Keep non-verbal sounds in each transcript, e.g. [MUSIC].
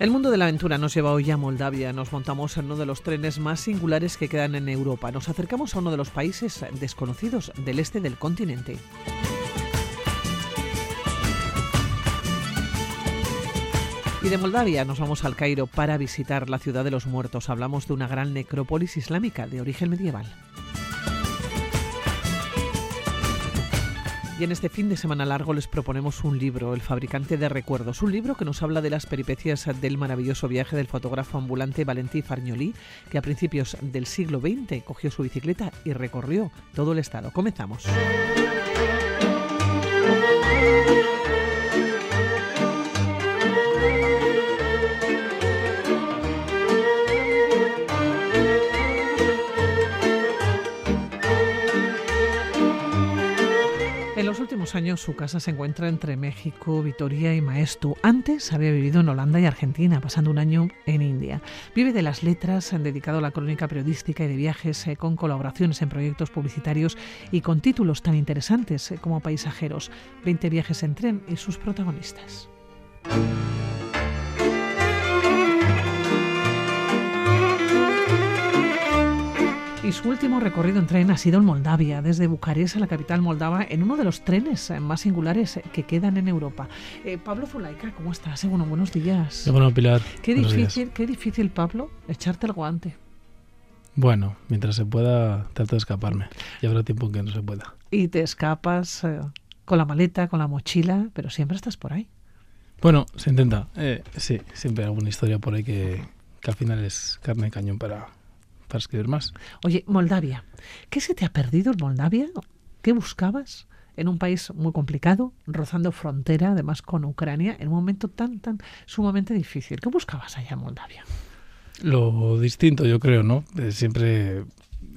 El mundo de la aventura nos lleva hoy a Moldavia. Nos montamos en uno de los trenes más singulares que quedan en Europa. Nos acercamos a uno de los países desconocidos del este del continente. Y de Moldavia nos vamos al Cairo para visitar la ciudad de los muertos. Hablamos de una gran necrópolis islámica de origen medieval. Y en este fin de semana largo les proponemos un libro, El fabricante de recuerdos, un libro que nos habla de las peripecias del maravilloso viaje del fotógrafo ambulante Valentí Fargnoli, que a principios del siglo XX cogió su bicicleta y recorrió todo el estado. Comenzamos. Últimos años su casa se encuentra entre México, Vitoria y Maestu. Antes había vivido en Holanda y Argentina, pasando un año en India. Vive de las letras, han dedicado a la crónica periodística y de viajes eh, con colaboraciones en proyectos publicitarios y con títulos tan interesantes eh, como Paisajeros, 20 viajes en tren y sus protagonistas. Y su último recorrido en tren ha sido en Moldavia, desde Bucarest a la capital moldava, en uno de los trenes más singulares que quedan en Europa. Eh, Pablo Zulaika, ¿cómo estás? Bueno, buenos días. Bueno, Pilar. Qué difícil, qué difícil, Pablo, echarte el guante. Bueno, mientras se pueda, trato de escaparme. Y habrá tiempo en que no se pueda. Y te escapas eh, con la maleta, con la mochila, pero siempre estás por ahí. Bueno, se intenta. Eh, sí, siempre hay alguna historia por ahí que, que al final es carne de cañón para, para escribir más. Oye, Moldavia, ¿qué se te ha perdido en Moldavia? ¿Qué buscabas? En un país muy complicado, rozando frontera, además con Ucrania, en un momento tan, tan sumamente difícil. ¿Qué buscabas allá en Moldavia? Lo distinto, yo creo, ¿no? Eh, siempre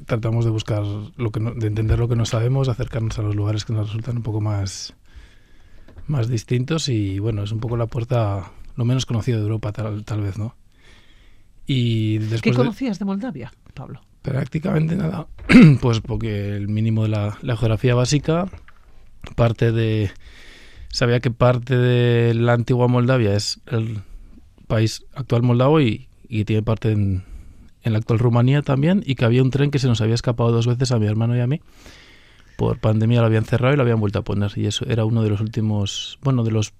tratamos de buscar lo que no, de entender lo que no sabemos, acercarnos a los lugares que nos resultan un poco más más distintos y bueno, es un poco la puerta lo menos conocida de Europa tal, tal vez, ¿no? Y después ¿Qué conocías de, de Moldavia, Pablo? Prácticamente nada, [CLEARS THROAT] pues porque el mínimo de la, la, geografía básica, parte de... Sabía que parte de la antigua Moldavia es el país actual moldavo y, y tiene parte en, en, la actual Rumanía también y que había un tren que se nos había escapado dos veces a mi hermano y a mí. Por pandemia lo habían cerrado y lo habían vuelto a poner y eso era uno de los últimos, bueno, de los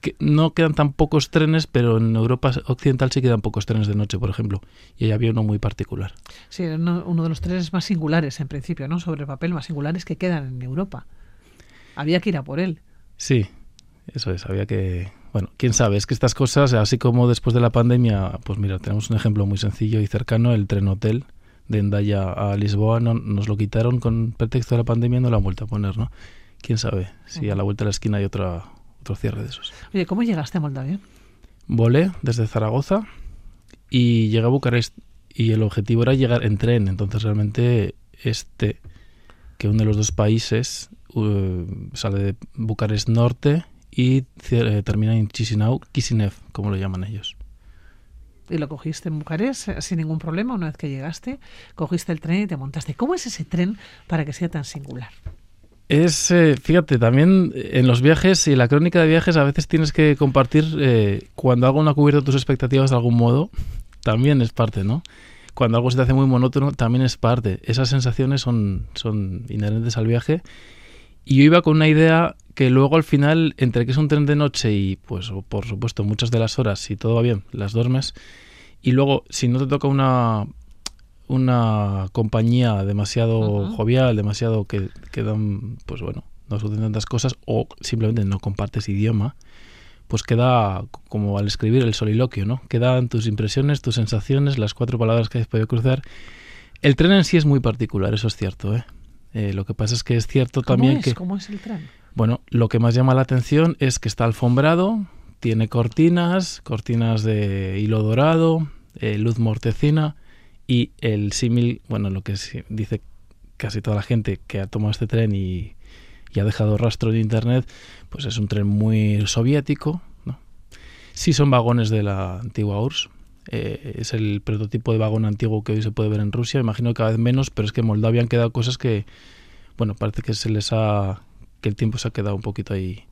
que no quedan tan pocos trenes, pero en Europa Occidental sí quedan pocos trenes de noche, por ejemplo, y ahí había uno muy particular. Sí, uno, uno de los trenes más singulares, en principio, ¿no? Sobre el papel, más singulares que quedan en Europa. Había que ir a por él. Sí, eso es, había que... Bueno, quién sabe, es que estas cosas, así como después de la pandemia, pues mira, tenemos un ejemplo muy sencillo y cercano, el tren hotel de Endaya a Lisboa, no, nos lo quitaron con pretexto de la pandemia y no lo han vuelto a poner, ¿no? Quién sabe, si a la vuelta de la esquina hay otra otro cierre de esos. Oye, ¿cómo llegaste a Moldavia? Volé desde Zaragoza y llegué a Bucarest y el objetivo era llegar en tren, entonces realmente este, que une los dos países, uh, sale de Bucarest Norte y eh, termina en Chisinau, Kishinev, como lo llaman ellos. Y lo cogiste en Bucarest eh, sin ningún problema una vez que llegaste, cogiste el tren y te montaste. ¿Cómo es ese tren para que sea tan singular? Es, eh, fíjate, también en los viajes y la crónica de viajes a veces tienes que compartir eh, cuando algo no ha cubierto tus expectativas de algún modo, también es parte, ¿no? Cuando algo se te hace muy monótono, también es parte. Esas sensaciones son, son inherentes al viaje. Y yo iba con una idea que luego al final, entre que es un tren de noche y, pues, por supuesto, muchas de las horas, si todo va bien, las duermes. Y luego, si no te toca una, una compañía demasiado jovial, demasiado que, que, dan, pues bueno, no suceden tantas cosas, o simplemente no compartes idioma, pues queda como al escribir el soliloquio, ¿no? Quedan tus impresiones, tus sensaciones, las cuatro palabras que has podido cruzar. El tren en sí es muy particular, eso es cierto, ¿eh? eh lo que pasa es que es cierto también que... ¿Cómo es el tren? Bueno, lo que más llama la atención es que está alfombrado, tiene cortinas, cortinas de hilo dorado, eh, luz mortecina, y el símil, bueno, lo que dice casi toda la gente que ha tomado este tren y, ha dejado rastro de internet, pues es un tren muy soviético, ¿no? Sí son vagones de la antigua URSS, eh, es el prototipo de vagón antiguo que hoy se puede ver en Rusia, imagino que cada vez menos, pero es que en Moldavia han quedado cosas que, bueno, parece que se les ha, que el tiempo se ha quedado un poquito ahí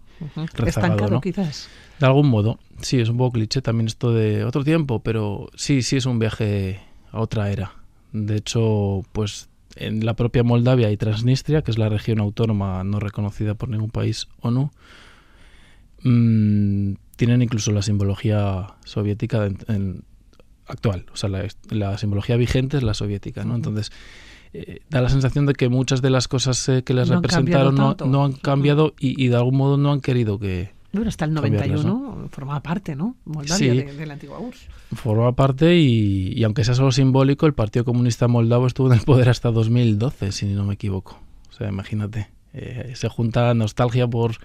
Estancado, quizás. De algún modo, sí, es un poco cliché también esto de otro tiempo, pero sí, sí es un viaje a otra era. De hecho, pues en la propia Moldavia y Transnistria, que es la región autónoma no reconocida por ningún país ONU, mmm, tienen incluso la simbología soviética en, actual, o sea, la, simbología vigente es la soviética, ¿no? Entonces, eh, da la sensación de que muchas de las cosas eh, que les representaron no, no, han cambiado y, y, de algún modo no han querido que, bueno, hasta el 91 formaba parte, ¿no? Moldavia de, la antigua URSS. Formaba parte y, aunque sea solo simbólico, el Partido Comunista Moldavo estuvo en el poder hasta 2012, si no me equivoco. O sea, imagínate. Eh, se junta nostalgia por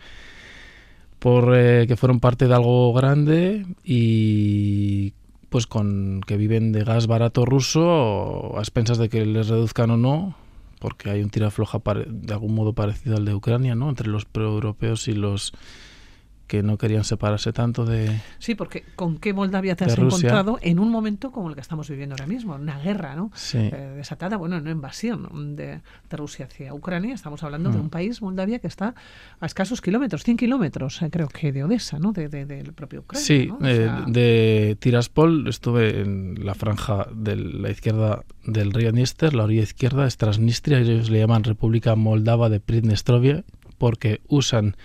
por eh, que fueron parte de algo grande y pues con que viven de gas barato ruso a expensas de que les reduzcan o no porque hay un tira floja de algún modo parecido al de Ucrania, ¿no? Entre los proeuropeos y los que no querían separarse tanto de Sí, porque ¿con qué Moldavia te has encontrado en un momento como el que estamos viviendo ahora mismo? Una guerra, ¿no? Eh, desatada, bueno, una invasión de, Rusia hacia Ucrania. Estamos hablando de mm. un país, Moldavia, que está a escasos kilómetros, 100 kilómetros, eh, creo que de Odessa, ¿no? Del de, propio Ucrania. Sí, eh, de Tiraspol estuve en la franja de la izquierda del río Dniester, la orilla izquierda es Transnistria, ellos le llaman República Moldava de Pridnestrovia, porque usan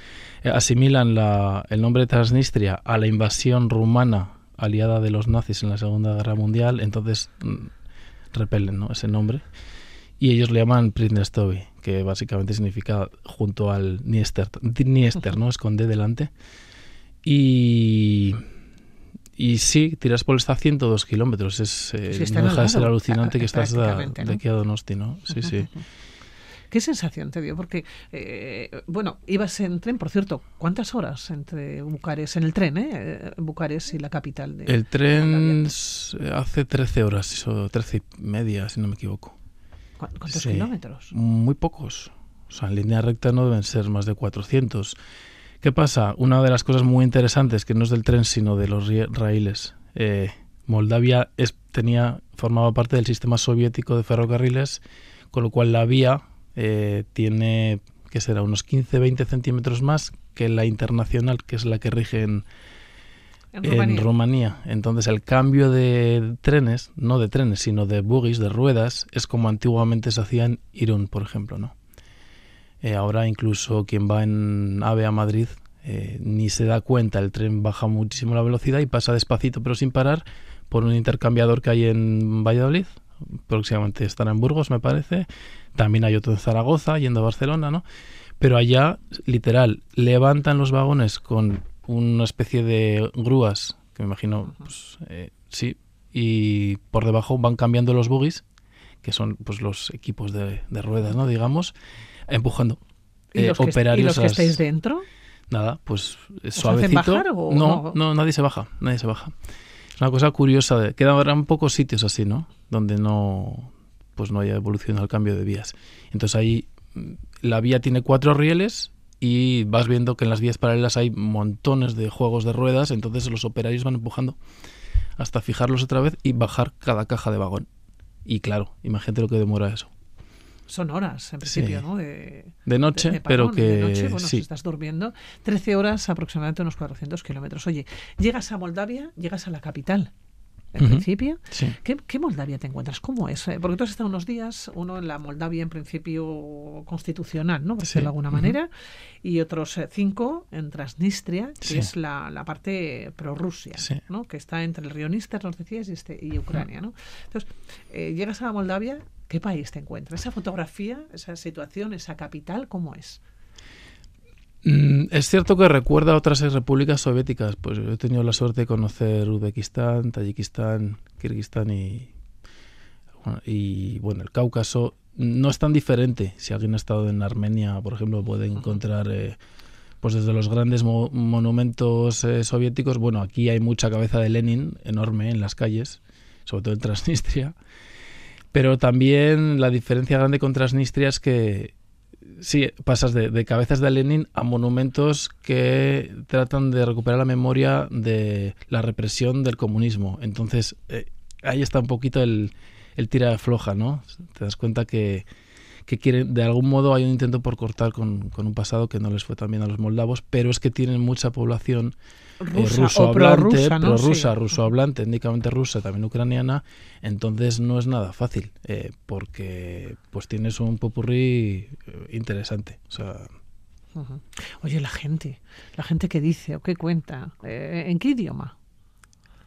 eh, asimilan la, el nombre de Transnistria a la invasión rumana aliada de los nazis en la Segunda Guerra Mundial, entonces mm, repelen ¿no? ese nombre. Y ellos le llaman Pridnestovi, que básicamente significa junto al Dniester, Dniester ¿no? Esconde delante. Y, y sí, Tiraspol está a 102 kilómetros. Es, eh, no deja de ser alucinante que estás [LAUGHS] de, aquí a Donosti, ¿no? Sí, sí. [LAUGHS] ¿Qué sensación te dio? Porque, eh, bueno, ibas en tren, por cierto, ¿cuántas horas entre Bucarest, en el tren, eh? Bucarest y la capital? De, el tren hace 13 horas, o 13 y media, si no me equivoco. ¿Cuántos kilómetros? Muy pocos. O sea, en línea recta no deben ser más de 400. ¿Qué pasa? Una de las cosas muy interesantes, que no es del tren, sino de los raíles. Eh, Moldavia es, tenía, formaba parte del sistema soviético de ferrocarriles, con lo cual la vía eh, tiene, que será? Unos 15-20 centímetros más que la internacional, que es la que rige en, en, Rumanía. Entonces el cambio de trenes, no de trenes, sino de buggies, de ruedas, es como antiguamente se hacía en Irún, por ejemplo, ¿no? Eh, ahora incluso quien va en AVE a Madrid eh, ni se da cuenta, el tren baja muchísimo la velocidad y pasa despacito pero sin parar por un intercambiador que hay en Valladolid, próximamente estará en Burgos, me parece. También hay otro en Zaragoza, yendo a Barcelona, ¿no? Pero allá, literal, levantan los vagones con una especie de grúas, que me imagino, pues, eh, sí, y por debajo van cambiando los buggies, que son pues los equipos de, ruedas, ¿no? Digamos, empujando. ¿Y, los, que, operarios ¿y estáis dentro? Nada, pues suavecito. no, no, no, nadie se baja, nadie se baja. Es una cosa curiosa. Quedan pocos sitios así, ¿no? Donde no, pues no haya evolución al cambio de vías. Entonces ahí mm, la vía tiene cuatro rieles y vas viendo que en las vías paralelas hay montones de juegos de ruedas, entonces los operarios van empujando hasta fijarlos otra vez y bajar cada caja de vagón. Y claro, imagínate lo que demora eso son horas, en principio, ¿no? De, noche, pero que... De noche, bueno, si estás durmiendo, 13 horas, aproximadamente unos 400 kilómetros. Oye, llegas a Moldavia, llegas a la capital, en principio. ¿Qué, Moldavia te encuentras? ¿Cómo es? Eh, porque tú has estado unos días, uno en la Moldavia en principio constitucional, ¿no? Por decirlo de alguna manera, y otros eh, cinco en Transnistria, que es la, la parte prorrusia, ¿no? Que está entre el río Níster, nos decías, y, este, y Ucrania, ¿no? Entonces, eh, llegas a Moldavia, ¿qué país te encuentras? Esa fotografía, esa situación, esa capital, ¿cómo es? Mm, es cierto que recuerda a otras repúblicas soviéticas. Pues he tenido la suerte de conocer Uzbekistán, Tayikistán, Kirguistán y, y bueno, el Cáucaso. No es tan diferente. Si alguien ha estado en Armenia, por ejemplo, puede encontrar eh, pues desde los grandes monumentos eh, soviéticos. Bueno, aquí hay mucha cabeza de Lenin enorme en las calles, sobre todo en Transnistria. Pero también la diferencia grande con Transnistria es que sí, pasas de, cabezas de Lenin a monumentos que tratan de recuperar la memoria de la represión del comunismo. Entonces, eh, ahí está un poquito el, el tira floja, ¿no? Te das cuenta que, que quieren, de algún modo hay un intento por cortar con, con un pasado que no les fue tan bien a los moldavos, pero es que tienen mucha población Rusa, ruso o hablante, prorrusa, ¿no? Sí. ruso hablante, étnicamente rusa, también ucraniana, entonces no es nada fácil, eh, porque pues tienes un popurrí eh, interesante. O sea, Ujú. Oye, la gente, la gente que dice o que cuenta, eh, ¿en qué idioma?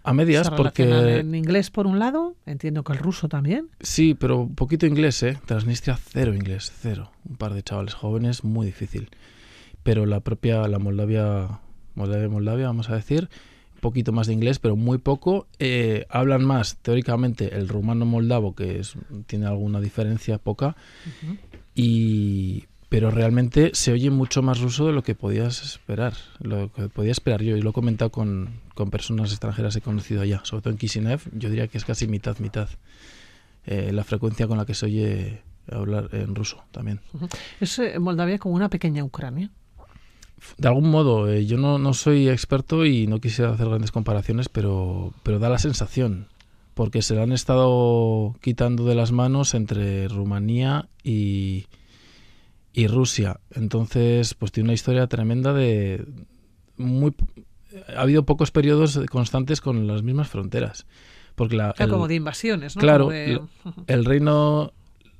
A medias, ¿Se relacionan porque en inglés por un lado, entiendo que el ruso también. sí, pero poquito inglés, ¿eh? Transnistria cero inglés, cero. Un par de chavales jóvenes, muy difícil. Pero la propia, la Moldavia, Moldavia, Moldavia, vamos a decir, un poquito más de inglés, pero muy poco. Eh, hablan más, teóricamente, el rumano moldavo, que es, tiene alguna diferencia poca, y pero realmente se oye mucho más ruso de lo que podías esperar, lo que podía esperar yo, y lo he comentado con, con personas extranjeras que he conocido allá, sobre todo en Kishinev, yo diría que es casi mitad, mitad, eh, la frecuencia con la que se oye hablar en ruso también. Es eh, Moldavia como una pequeña Ucrania. De algún modo, eh, yo no, no soy experto y no quisiera hacer grandes comparaciones, pero, pero da la sensación, porque se la han estado quitando de las manos entre Rumanía y, y Rusia. Entonces, pues tiene una historia tremenda de muy ha habido pocos periodos constantes con las mismas fronteras. Porque la, el- como de invasiones, ¿no? claro, de- [LAUGHS] el reino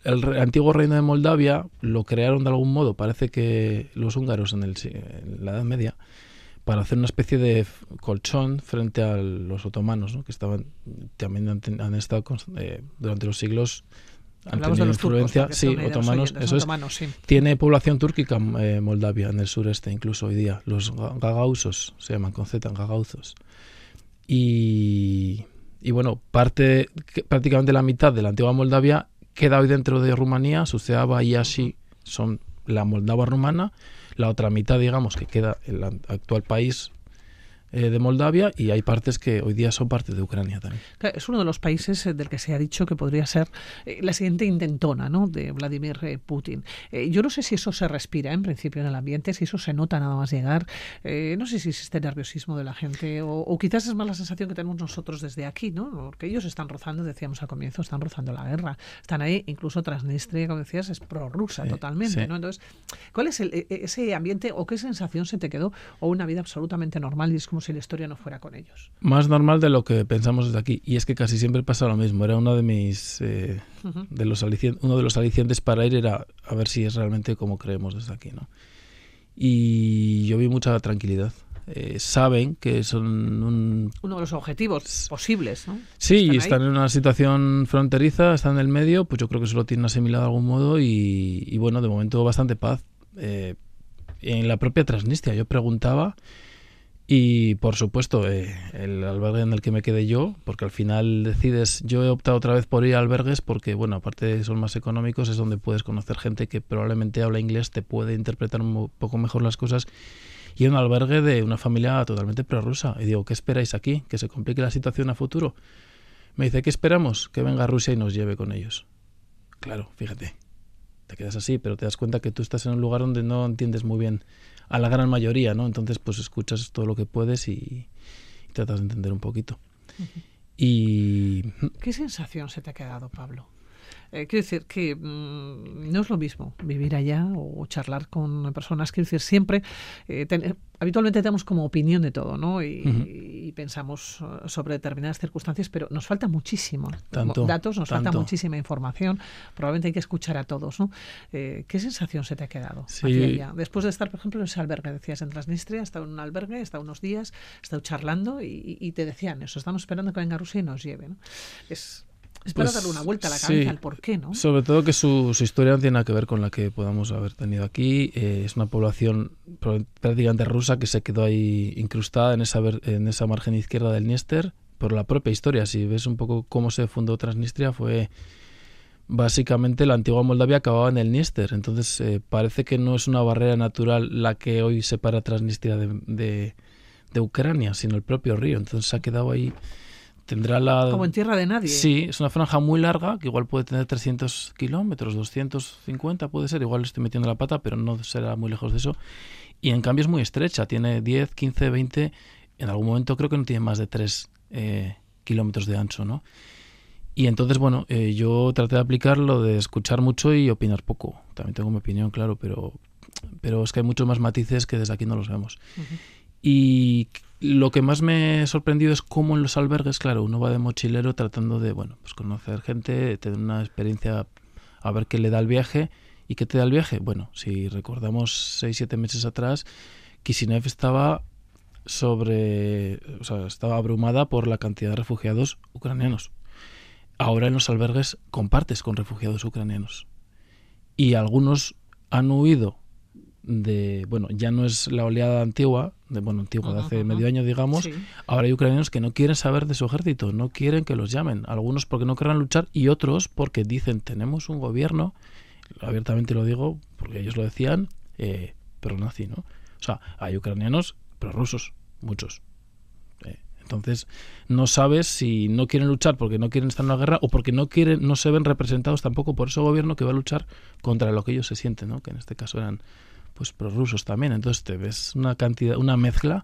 el antiguo reino de Moldavia lo crearon de algún modo, parece que los húngaros en, el, en la Edad Media, para hacer una especie de colchón frente a los otomanos, ¿no? que estaban también han, estado eh, durante los siglos Hablamos de los influencia, se sí, otomanos, oyentes, eso es, otomanos, sí. tiene población túrquica eh, Moldavia en el sureste, incluso hoy día. Los ga- gagausos se llaman con Z, gagauzos. Y, y bueno, parte, que prácticamente la mitad de la antigua Moldavia queda hoy dentro de Rumanía. Suceaba y así son la Moldava rumana. La otra mitad, digamos, que queda el an- actual país eh, de Moldavia. Y hay partes que hoy día son parte de Ucrania también. Es uno de los países eh, del que se ha dicho que podría ser eh, la siguiente intentona ¿no? de Vladimir eh, Putin. Eh, yo no sé si eso se respira en principio en el ambiente, si eso se nota nada más llegar. No sé si existe nerviosismo de la gente o, o quizás es más la sensación que tenemos nosotros desde aquí, ¿no? porque ellos están rozando, decíamos al comienzo, están rozando la guerra. Están ahí, incluso Transnistria, como decías, es prorrusa Sí, totalmente. sí. ¿no? Entonces, ¿cuál es el- e- e- ese ambiente o qué sensación se te quedó o una vida absolutamente normal y como si la historia no fuera con ellos? Más normal de lo que pensamos desde aquí. Y es que casi siempre pasa lo mismo. Era uno de mis... eh, Ujú. de los uno de los alicientes para ir era a ver si es realmente como creemos desde aquí, ¿no? Y yo vi mucha tranquilidad. Eh, saben que son un... Uno de los objetivos posibles, ¿no? Sí, Están están en una situación fronteriza, están en el medio, pues yo creo que se lo tienen asimilado de algún modo y, y bueno, de momento bastante paz. Eh, en la propia Transnistria yo preguntaba y por supuesto eh, el albergue en el que me quedé yo, porque al final decides, yo he optado otra vez por ir a albergues porque bueno, aparte de son más económicos, es donde puedes conocer gente que probablemente habla inglés, te puede interpretar un poco mejor las cosas y un albergue de una familia totalmente prorrusa. Y digo, ¿qué esperáis aquí? ¿Que se complique la situación a futuro? Me dice, ¿qué esperamos? Que venga Rusia y nos lleve con ellos. Claro, fíjate. Te quedas así, pero te das cuenta que tú estás en un lugar donde no entiendes muy bien a la gran mayoría, ¿no? Entonces, pues escuchas todo lo que puedes y, y tratas de entender un poquito. Y ¿Qué sensación se te ha quedado, Pablo? Eh, quiero decir que mm, no es lo mismo vivir allá o charlar con personas. Quiero decir, siempre, eh, ten- habitualmente tenemos como opinión de todo, ¿no? Y, y pensamos eh, sobre determinadas circunstancias, pero nos falta muchísimo. Tanto, datos, nos falta muchísima información. Probablemente hay que escuchar a todos, ¿no? Eh, ¿Qué sensación se te ha quedado Sí. hacia allá? Después de estar, por ejemplo, en ese albergue, decías en Transnistria, he estado en un albergue, he estado unos días, he estado charlando y, y te decían eso, estamos esperando que venga Rusia y nos lleve, ¿no? Es, es para Pues, darle una vuelta a la sí. cabeza al por qué, ¿no? Sobre todo que su, su historia no tiene nada que ver con la que podamos haber tenido aquí. Eh, es una población prácticamente rusa que se quedó ahí incrustada en esa, en esa margen izquierda del Dniester por la propia historia. Si ves un poco cómo se fundó Transnistria, fue básicamente la antigua Moldavia acababa en el Dniester. Entonces eh, parece que no es una barrera natural la que hoy separa Transnistria de, de, de Ucrania, sino el propio río. Entonces se ha quedado ahí. Tendrá la. Como en tierra de nadie. Sí, es una franja muy larga, que igual puede tener 300 kilómetros, 250 puede ser, igual estoy metiendo la pata, pero no será muy lejos de eso. Y en cambio es muy estrecha, tiene 10, 15, 20, en algún momento creo que no tiene más de 3 kilómetros de ancho, ¿no? Y entonces, bueno, eh, yo traté de aplicar lo de escuchar mucho y opinar poco. También tengo mi opinión, claro, pero, pero es que hay muchos más matices que desde aquí no los vemos. Y lo que más me ha sorprendido es cómo en los albergues, claro, uno va de mochilero tratando de, bueno, pues conocer gente, tener una experiencia, a ver qué le da el viaje. ¿Y qué te da el viaje? Bueno, si recordamos 6-7 meses atrás, Kishinev estaba sobre, o sea, estaba abrumada por la cantidad de refugiados ucranianos ahora en los albergues compartes con refugiados ucranianos. Y algunos han huido de, bueno, ya no es la oleada antigua, de, bueno, antigua de hace medio año, digamos, ahora hay ucranianos que no quieren saber de su ejército, no quieren que los llamen, algunos porque no querrán luchar y otros porque dicen, tenemos un gobierno, abiertamente lo digo, porque ellos lo decían, eh, pero nazi, ¿no? O sea, hay ucranianos, pero rusos, muchos. Entonces, no sabes si no quieren luchar porque no quieren estar en la guerra o porque no quieren, no se ven representados tampoco por ese gobierno que va a luchar contra lo que ellos se sienten, ¿no? Que en este caso eran pues prorrusos también. Entonces te ves una cantidad, una mezcla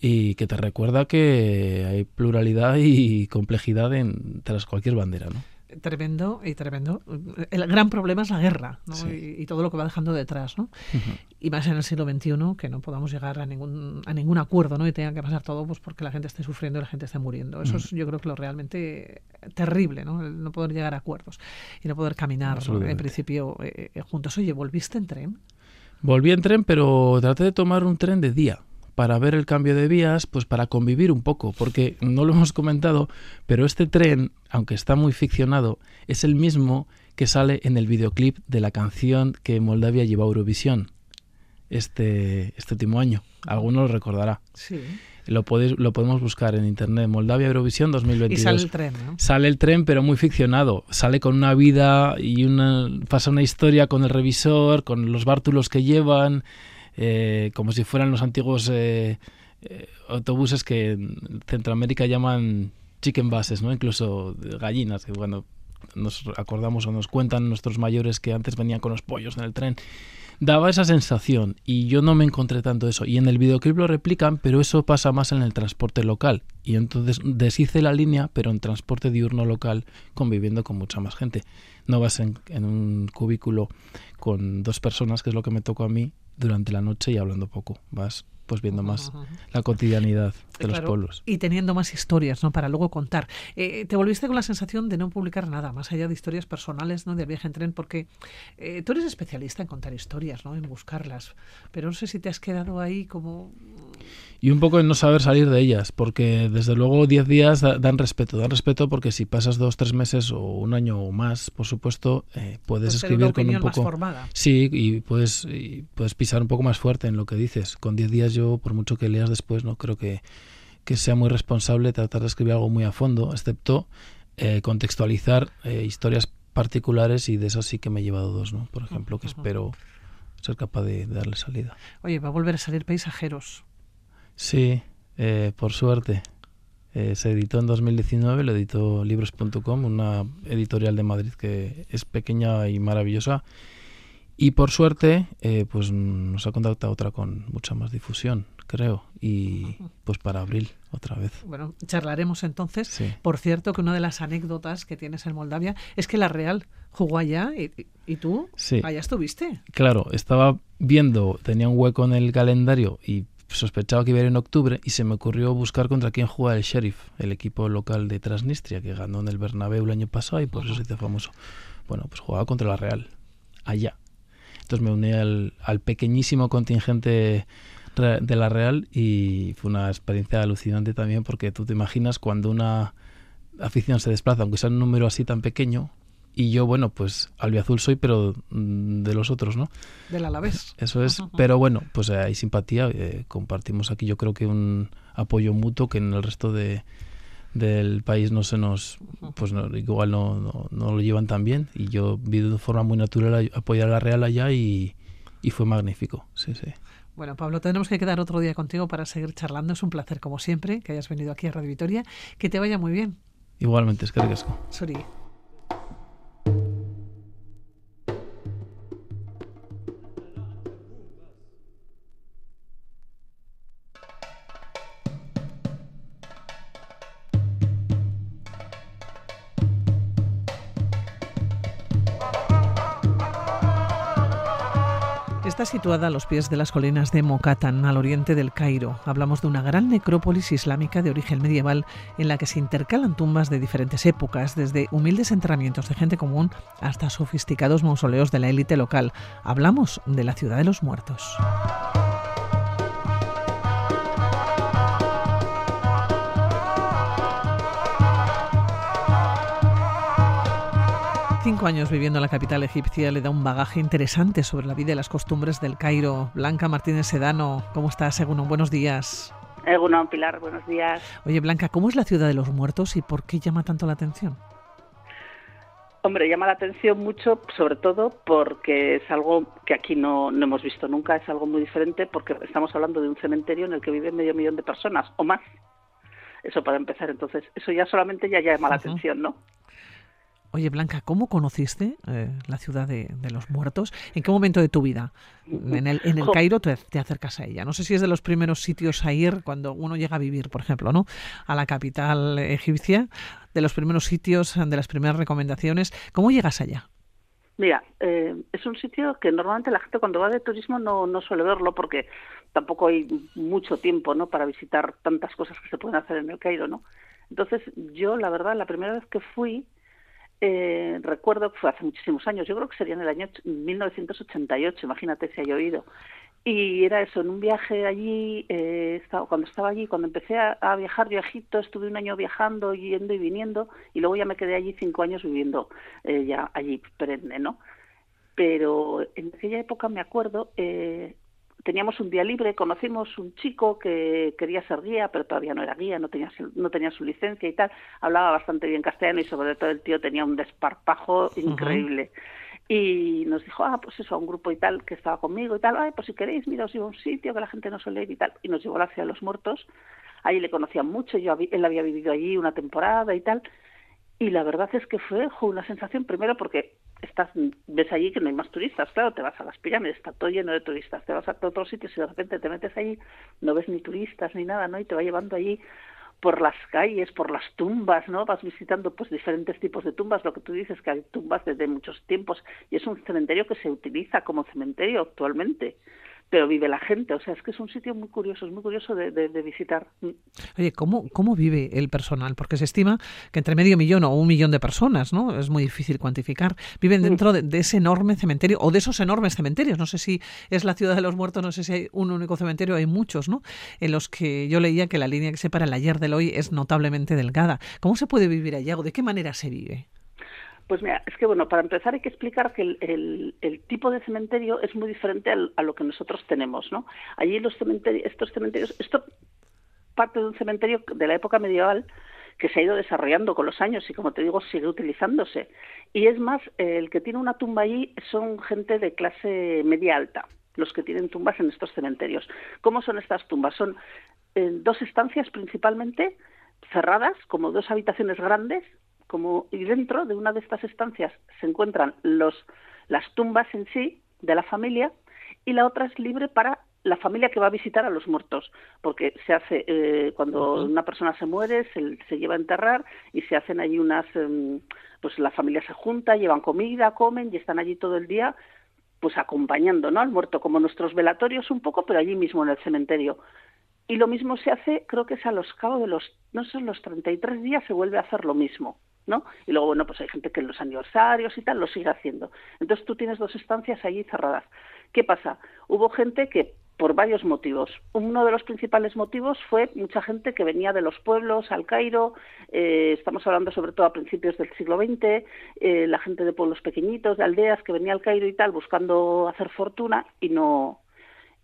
y que te recuerda que hay pluralidad y complejidad en, tras cualquier bandera, ¿no? tremendo y tremendo. El gran problema es la guerra y, todo lo que va dejando detrás. ¿no? Y más en el siglo XXI, que no podamos llegar a ningún, a ningún acuerdo ¿no? y tenga que pasar todo pues porque la gente esté sufriendo y la gente esté muriendo. Eso es yo creo que lo realmente terrible, ¿no? El no poder llegar a acuerdos y no poder caminar en principio eh, eh, juntos. Oye, ¿volviste en tren? Volví en tren, pero traté de tomar un tren de día para ver el cambio de vías, pues para convivir un poco, porque no lo [LAUGHS] hemos comentado, pero este tren, aunque está muy ficcionado, es el mismo que sale en el videoclip de la canción que Moldavia llevó a Eurovisión este, este último año. Alguno lo recordará. Sí. Lo, podéis, lo podemos buscar en internet, Moldavia Eurovisión 2022. Y sale el tren, ¿no? Sale el tren, pero muy ficcionado. Sale con una vida y una, pasa una historia con el revisor, con los bártulos que llevan, eh, como si fueran los antiguos eh, eh, autobuses que en Centroamérica llaman chicken buses, ¿no? Incluso gallinas, que cuando nos acordamos o nos cuentan nuestros mayores que antes venían con los pollos en el tren. Daba esa sensación y yo no me encontré tanto eso. Y en el videoclip lo replican, pero eso pasa más en el transporte local. Y entonces deshice la línea, pero en transporte diurno local, conviviendo con mucha más gente. No vas en un cubículo con dos personas, que es lo que me tocó a mí, durante la noche y hablando poco. Vas pues viendo más la cotidianidad de los pueblos. Y teniendo más historias, ¿no? Para luego contar. Eh, te volviste con la sensación de no publicar nada, más allá de historias personales, ¿no? De viaje en tren, porque eh, tú eres especialista en contar historias, ¿no? En buscarlas. Pero no sé si te has quedado ahí como y un poco en no saber salir de ellas, porque desde luego 10 días dan respeto, dan respeto porque si pasas dos, tres meses o un año o más, por supuesto, eh, puedes escribir con un poco... Sí, y puedes, y puedes pisar un poco más fuerte en lo que dices. Con 10 días yo, por mucho que leas después, no creo que, que sea muy responsable tratar de escribir algo muy a fondo, excepto eh, contextualizar eh, historias particulares y de esas sí que me he llevado dos, ¿no? Por ejemplo, que espero ser capaz de, de darle salida. Oye, va a volver a salir Paisajeros. Sí, eh, por suerte. Eh, se editó en 2019, lo editó libros.com, una editorial de Madrid que es pequeña y maravillosa. Y por suerte, eh, pues nos ha contactado otra con mucha más difusión, creo. Y pues para abril, otra vez. Bueno, charlaremos entonces. Por cierto, que una de las anécdotas que tienes en Moldavia es que la Real jugó allá y, tú allá estuviste. Claro, estaba viendo, tenía un hueco en el calendario y sospechaba que iba a ir en octubre y se me ocurrió buscar contra quién juega el Sheriff, el equipo local de Transnistria, que ganó en el Bernabéu el año pasado y por eso se hizo famoso. Bueno, pues jugaba contra la Real, allá. Entonces me uní al, pequeñísimo contingente de la Real y fue una experiencia alucinante también porque tú te imaginas cuando una afición se desplaza, aunque sea un número así tan pequeño, y yo, bueno, pues albiazul soy, pero mm, de los otros, ¿no? Del Alavés. Eso es. Pero bueno, pues eh, hay simpatía. Eh, compartimos aquí, yo creo que un apoyo mutuo que en el resto de, del país no se nos, pues igual no, no, lo llevan tan bien. Y yo vi de forma muy natural apoyar a la Real allá y, y fue magnífico. Sí, sí. Bueno, Pablo, tenemos que quedar otro día contigo para seguir charlando. Es un placer, como siempre, que hayas venido aquí a Radio Vitoria. Que te vaya muy bien. Igualmente, es que ricasco. Suri. Está situada a los pies de las colinas de Mokatan, al oriente del Cairo. Hablamos de una gran necrópolis islámica de origen medieval en la que se intercalan tumbas de diferentes épocas, desde humildes enterramientos de gente común hasta sofisticados mausoleos de la élite local. Hablamos de la ciudad de los muertos. Cinco años viviendo en la capital egipcia le da un bagaje interesante sobre la vida y las costumbres del Cairo. Blanca Martínez Sedano, ¿cómo estás, Según Buenos días. Egunon, Pilar, buenos días. Oye, Blanca, ¿cómo es la ciudad de los muertos y por qué llama tanto la atención? Hombre, llama la atención mucho, sobre todo porque es algo que aquí no, no, hemos visto nunca, es algo muy diferente porque estamos hablando de un cementerio en el que vive medio millón de personas o más. Eso para empezar, entonces, eso ya solamente ya llama la atención, ¿no? Oye, Blanca, ¿cómo conociste eh, la ciudad de, los muertos? ¿En qué momento de tu vida? En el, en el [LAUGHS] Cairo te, acercas a ella. No sé si es de los primeros sitios a ir cuando uno llega a vivir, por ejemplo, ¿no? A la capital egipcia, de los primeros sitios, de las primeras recomendaciones. ¿Cómo llegas allá? Mira, eh, es un sitio que normalmente la gente cuando va de turismo no, no suele verlo porque tampoco hay mucho tiempo, ¿no? Para visitar tantas cosas que se pueden hacer en el Cairo, ¿no? Entonces, yo, la verdad, la primera vez que fui, eh, recuerdo que fue hace muchísimos años, yo creo que sería en el año 1988, imagínate si ha llovido. Y era eso, en un viaje allí, eh, cuando estaba allí, cuando empecé a, viajar yo estuve un año viajando, yendo y viniendo, y luego ya me quedé allí cinco años viviendo eh, ya allí, perenne, ¿no? Pero en aquella época me acuerdo, eh, teníamos un día libre, conocimos un chico que quería ser guía, pero todavía no era guía, no tenía, no tenía su licencia y tal, hablaba bastante bien castellano y sobre todo el tío tenía un desparpajo increíble. Y nos dijo, ah, pues eso, a un grupo y tal que estaba conmigo y tal, ay, pues si queréis, mira, os llevo a un sitio que la gente no suele ir y tal. Y nos llevó a la ciudad de los muertos, ahí le conocían mucho, yo él había vivido allí una temporada y tal, y la verdad es que fue una sensación, primero porque estás ves allí que no hay más turistas, claro, te vas a las pirámides, está todo lleno de turistas, te vas a otros sitios y de repente te metes allí, no ves ni turistas ni nada, ¿no? Y te va llevando allí por las calles, por las tumbas, ¿no? Vas visitando pues diferentes tipos de tumbas, lo que tú dices que hay tumbas desde muchos tiempos. Y es un cementerio que se utiliza como cementerio actualmente pero vive la gente. O sea, es que es un sitio muy curioso, es muy curioso de, visitar. Mm. Oye, ¿cómo, ¿cómo vive el personal? Porque se estima que entre medio millón o un millón de personas, ¿no? Es muy difícil cuantificar. Viven dentro de, ese enorme cementerio o de esos enormes cementerios. No sé si es la ciudad de los muertos, no sé si hay un único cementerio, hay muchos, ¿no? En los que yo leía que la línea que separa el ayer del hoy es notablemente delgada. ¿Cómo se puede vivir allá o de qué manera se vive? Pues mira, es que bueno, para empezar hay que explicar que el, tipo de cementerio es muy diferente a lo que nosotros tenemos, ¿no? Allí los cementerios, estos cementerios, esto parte de un cementerio de la época medieval que se ha ido desarrollando con los años y como te digo sigue utilizándose. Y es más, el que tiene una tumba allí son gente de clase media alta, los que tienen tumbas en estos cementerios. ¿Cómo son estas tumbas? Son eh, dos estancias principalmente cerradas, como dos habitaciones grandes, como y dentro de una de estas estancias se encuentran los las tumbas en sí de la familia y la otra es libre para la familia que va a visitar a los muertos, porque se hace eh, cuando una persona se muere, se, se, lleva a enterrar y se hacen allí unas, em, pues la familia se junta, llevan comida, comen y están allí todo el día, pues acompañando, ¿no? Al muerto, como nuestros velatorios un poco, pero allí mismo en el cementerio. Y lo mismo se hace, creo que es a los cabos de los, no sé, los 33 días se vuelve a hacer lo mismo. ¿No? Y luego, bueno, pues hay gente que en los aniversarios y tal lo sigue haciendo. Entonces tú tienes dos estancias allí cerradas. ¿Qué pasa? Hubo gente que por varios motivos. Uno de los principales motivos fue mucha gente que venía de los pueblos al Cairo, eh, estamos hablando sobre todo a principios del siglo XX, eh, la gente de pueblos pequeñitos, de aldeas que venía al Cairo y tal buscando hacer fortuna y no,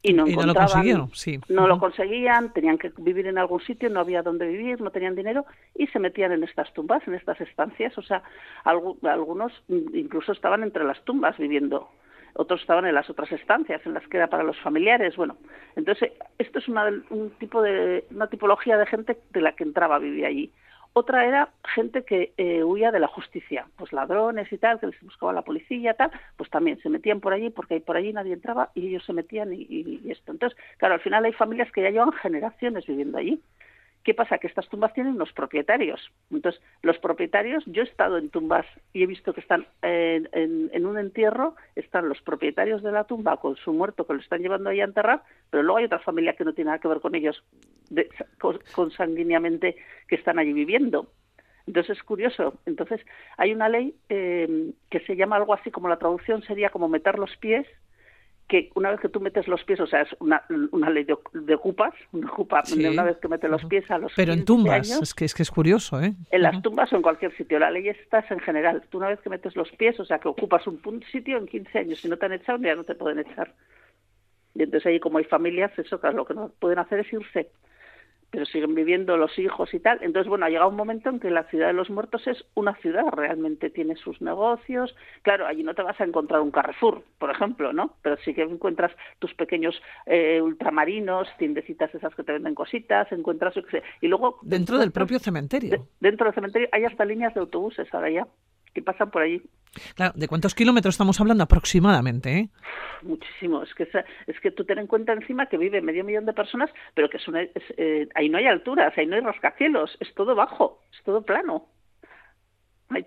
y no, lo consiguieron, sí. No lo conseguían, tenían que vivir en algún sitio, no había dónde vivir, no tenían dinero y se metían en estas tumbas, en estas estancias. O sea, algunos incluso estaban entre las tumbas viviendo, otros estaban en las otras estancias, en las que era para los familiares. Bueno, entonces esto es una, un tipo de, una tipología de gente de la que entraba a vivir allí. Otra era gente que eh, huía de la justicia, pues ladrones y tal, que les buscaba la policía, tal, pues también se metían por allí porque por allí nadie entraba y ellos se metían y, esto. Entonces, claro, al final hay familias que ya llevan generaciones viviendo allí ¿Qué pasa? Que estas tumbas tienen unos propietarios. Entonces, los propietarios, yo he estado en tumbas y he visto que están en, en, un entierro, están los propietarios de la tumba con su muerto que lo están llevando ahí a enterrar, pero luego hay otra familia que no tiene nada que ver con ellos consanguíneamente que están allí viviendo. Entonces es curioso. Entonces hay una ley eh, que se llama algo así como la traducción sería como meter los pies que una vez que tú metes los pies, o sea, es una, una ley de, de ocupas, una ocupa, una vez que metes los pies a los Pero en tumbas, es, que, es que es curioso, ¿eh? En las tumbas o en cualquier sitio, la ley está en general. Tú una vez que metes los pies, o sea, que ocupas un sitio en 15 años, si no te han echado, ya no te pueden echar. Y entonces ahí como hay familias, eso, claro, lo que no pueden hacer es irse pero siguen viviendo los hijos y tal. Entonces, bueno, ha llegado un momento en que la ciudad de los muertos es una ciudad, realmente tiene sus negocios. Claro, allí no te vas a encontrar un Carrefour, por ejemplo, ¿no? Pero sí que encuentras tus pequeños eh, ultramarinos, tiendecitas esas que te venden cositas, encuentras... Y luego... Dentro del propio cementerio. dentro del cementerio hay hasta líneas de autobuses ahora ya que pasan por allí. Claro, ¿de cuántos kilómetros estamos hablando aproximadamente? Eh? Muchísimo. Es que, es que tú ten en cuenta encima que vive medio millón de personas, pero que es eh, ahí no hay alturas, ahí no hay rascacielos, es todo bajo, es todo plano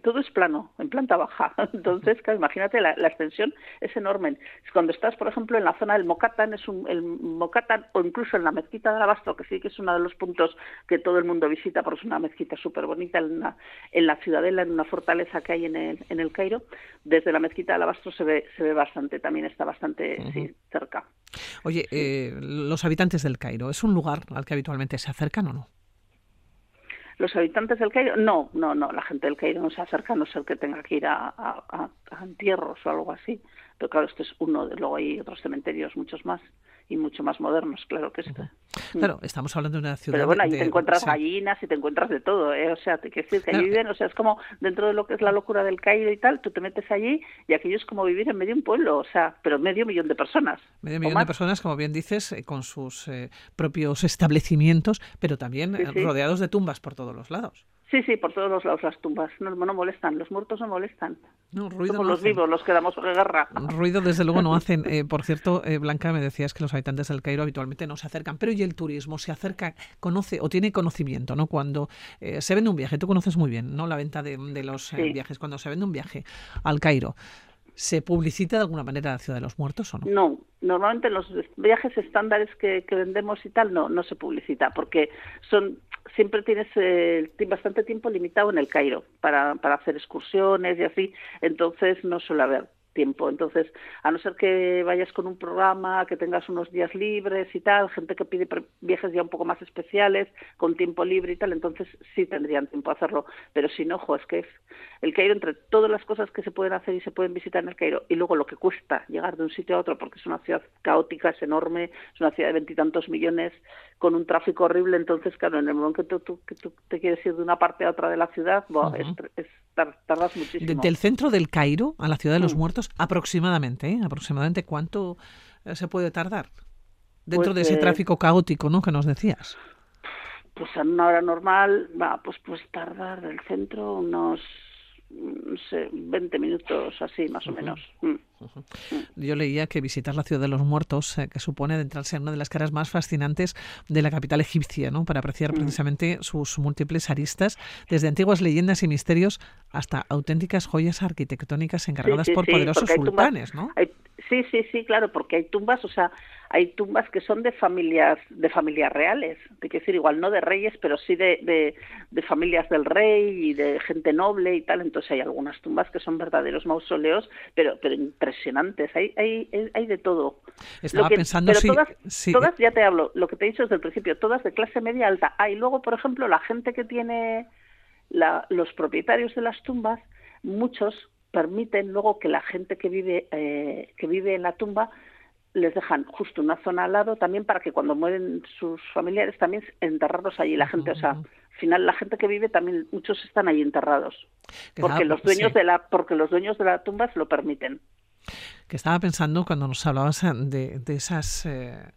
todo es plano, en planta baja. [LAUGHS] Entonces, imagínate, la, extensión es enorme. Cuando estás, por ejemplo, en la zona del Mocatán, es un, el Mocatán, o incluso en la mezquita de Alabastro, que sí que es uno de los puntos que todo el mundo visita, porque es una mezquita súper bonita en, en la ciudadela, en una fortaleza que hay en el, en el Cairo, desde la mezquita de Alabastro se ve, se ve bastante, también está bastante cerca. Oye, eh, los habitantes del Cairo, ¿es un lugar al que habitualmente se acercan o no? Los habitantes del Cairo, no, no, no, la gente del Cairo no se acerca, a no ser que tenga que ir a, a, a entierros o algo así. Pero claro, este es uno, de, luego hay otros cementerios, muchos más y mucho más modernos, claro que este. Claro, estamos hablando de una ciudad. Pero bueno, ahí te encuentras gallinas y te encuentras de todo, ¿eh? O sea, te quiero decir que allí viven, o sea, es como dentro de lo que es la locura del Cairo y tal, tú te metes allí y aquello es como vivir en medio de un pueblo, o sea, pero medio millón de personas. Medio millón de personas, como bien dices, eh, con sus eh, propios establecimientos, pero también eh, rodeados de tumbas por todos los lados. Sí, sí, por todos los lados las tumbas. No, no molestan, los muertos no molestan. No, ruido Somos los vivos los que damos guerra. Ruido desde luego no [LAUGHS] hacen. Eh, por cierto, eh, Blanca, me decías que los habitantes del Cairo habitualmente no se acercan, pero ¿y el turismo? ¿Se acerca, conoce o tiene conocimiento, no? Cuando eh, se vende un viaje, tú conoces muy bien, ¿no? La venta de, los viajes. Cuando se vende un viaje al Cairo, ¿Se publicita de alguna manera la ciudad de los muertos o no? No, normalmente los viajes estándares que, vendemos y tal no, no se publicita porque son siempre tienes eh, bastante tiempo limitado en el Cairo para, para hacer excursiones y así, entonces no suele haber tiempo. Entonces, a no ser que vayas con un programa, que tengas unos días libres y tal, gente que pide viajes ya un poco más especiales, con tiempo libre y tal, entonces sí tendrían tiempo a hacerlo. Pero si no, ojo, es que es el Cairo, entre todas las cosas que se pueden hacer y se pueden visitar en el Cairo, y luego lo que cuesta llegar de un sitio a otro, porque es una ciudad caótica, es enorme, es una ciudad de veintitantos millones, con un tráfico horrible, entonces, claro, en el momento que tú, que tú te quieres ir de una parte a otra de la ciudad, es, tardas muchísimo. del centro del Cairo a la ciudad de los mm. muertos, aproximadamente, ¿eh? Aproximadamente, ¿cuánto eh, se puede tardar? Dentro pues, de ese eh, tráfico caótico, ¿no? Que nos decías. Pues en una hora normal, va, pues pues tardar del centro unos no sé, 20 minutos así, más o menos. Mm. Yo leía que visitar la ciudad de los muertos, eh, que supone adentrarse en una de las caras más fascinantes de la capital egipcia, ¿no? para apreciar mm. precisamente sus múltiples aristas, desde antiguas leyendas y misterios hasta auténticas joyas arquitectónicas encargadas por poderosos sultanes, ¿no? sí, sí, sí, claro, porque hay tumbas, o sea, hay tumbas que son de familias de familias reales, quiero decir igual no de reyes, pero sí de, de, familias del rey y de gente noble y tal. Entonces hay algunas tumbas que son verdaderos mausoleos, pero pero impresionantes. Hay hay, hay de todo. Estaba pensando pero todas, todas ya te hablo, lo que te he dicho desde el principio, todas de clase media alta. Hay luego, por ejemplo, la gente que tiene la, los propietarios de las tumbas, muchos permiten luego que la gente que vive eh, que vive en la tumba les dejan justo una zona al lado también para que cuando mueren sus familiares también enterrarlos allí la gente. O sea al final la gente que vive también muchos están ahí enterrados. Porque los dueños de la porque los dueños de la tumba se lo permiten que estaba pensando cuando nos hablabas de, de esas eh,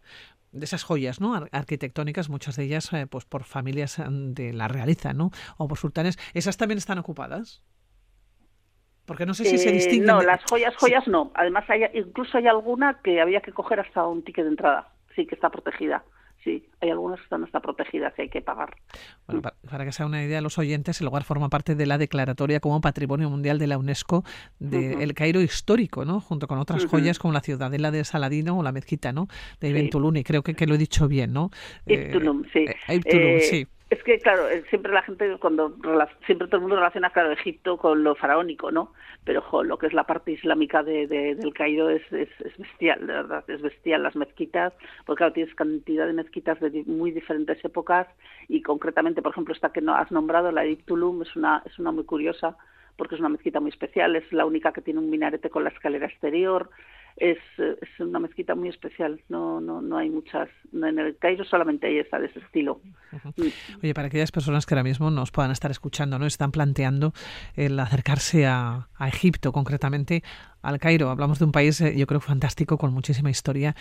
de esas joyas ¿no? arquitectónicas, muchas de ellas eh, pues por familias de la realeza, ¿no? O por sultanes, ¿esas también están ocupadas? Porque no sé si se eh, distinguen. no, las joyas, joyas no. Además, hay, incluso hay alguna que había que coger hasta un ticket de entrada. Sí, que está protegida. Sí, hay algunas que están hasta protegidas y hay que pagar. Bueno, para, que sea una idea los oyentes, el lugar forma parte de la declaratoria como Patrimonio Mundial de la UNESCO del El Cairo histórico, ¿no? Junto con otras joyas como la ciudadela de Saladino o la mezquita, ¿no? De Ibn y creo que, que, lo he dicho bien, ¿no? Ibn Tulun, sí. Eh, Tulun, sí. Es que, claro, eh, siempre la gente, cuando siempre todo el mundo relaciona, claro, Egipto con lo faraónico, ¿no? Pero, lo que es la parte islámica de, del Cairo es, es, bestial, de verdad, es bestial. Las mezquitas, porque, claro, tienes cantidad de mezquitas de muy diferentes épocas y, concretamente, por ejemplo, esta que no has nombrado, la de Tulum, es una, es una muy curiosa porque es una mezquita muy especial, es la única que tiene un minarete con la escalera exterior, es, es una mezquita muy especial. No, no, no hay muchas. En el Cairo solamente hay esa de ese estilo. Oye, para aquellas personas que ahora mismo nos puedan estar escuchando, ¿no? Están planteando el acercarse a, a Egipto, concretamente al Cairo. Hablamos de un país, eh, yo creo, fantástico, con muchísima historia.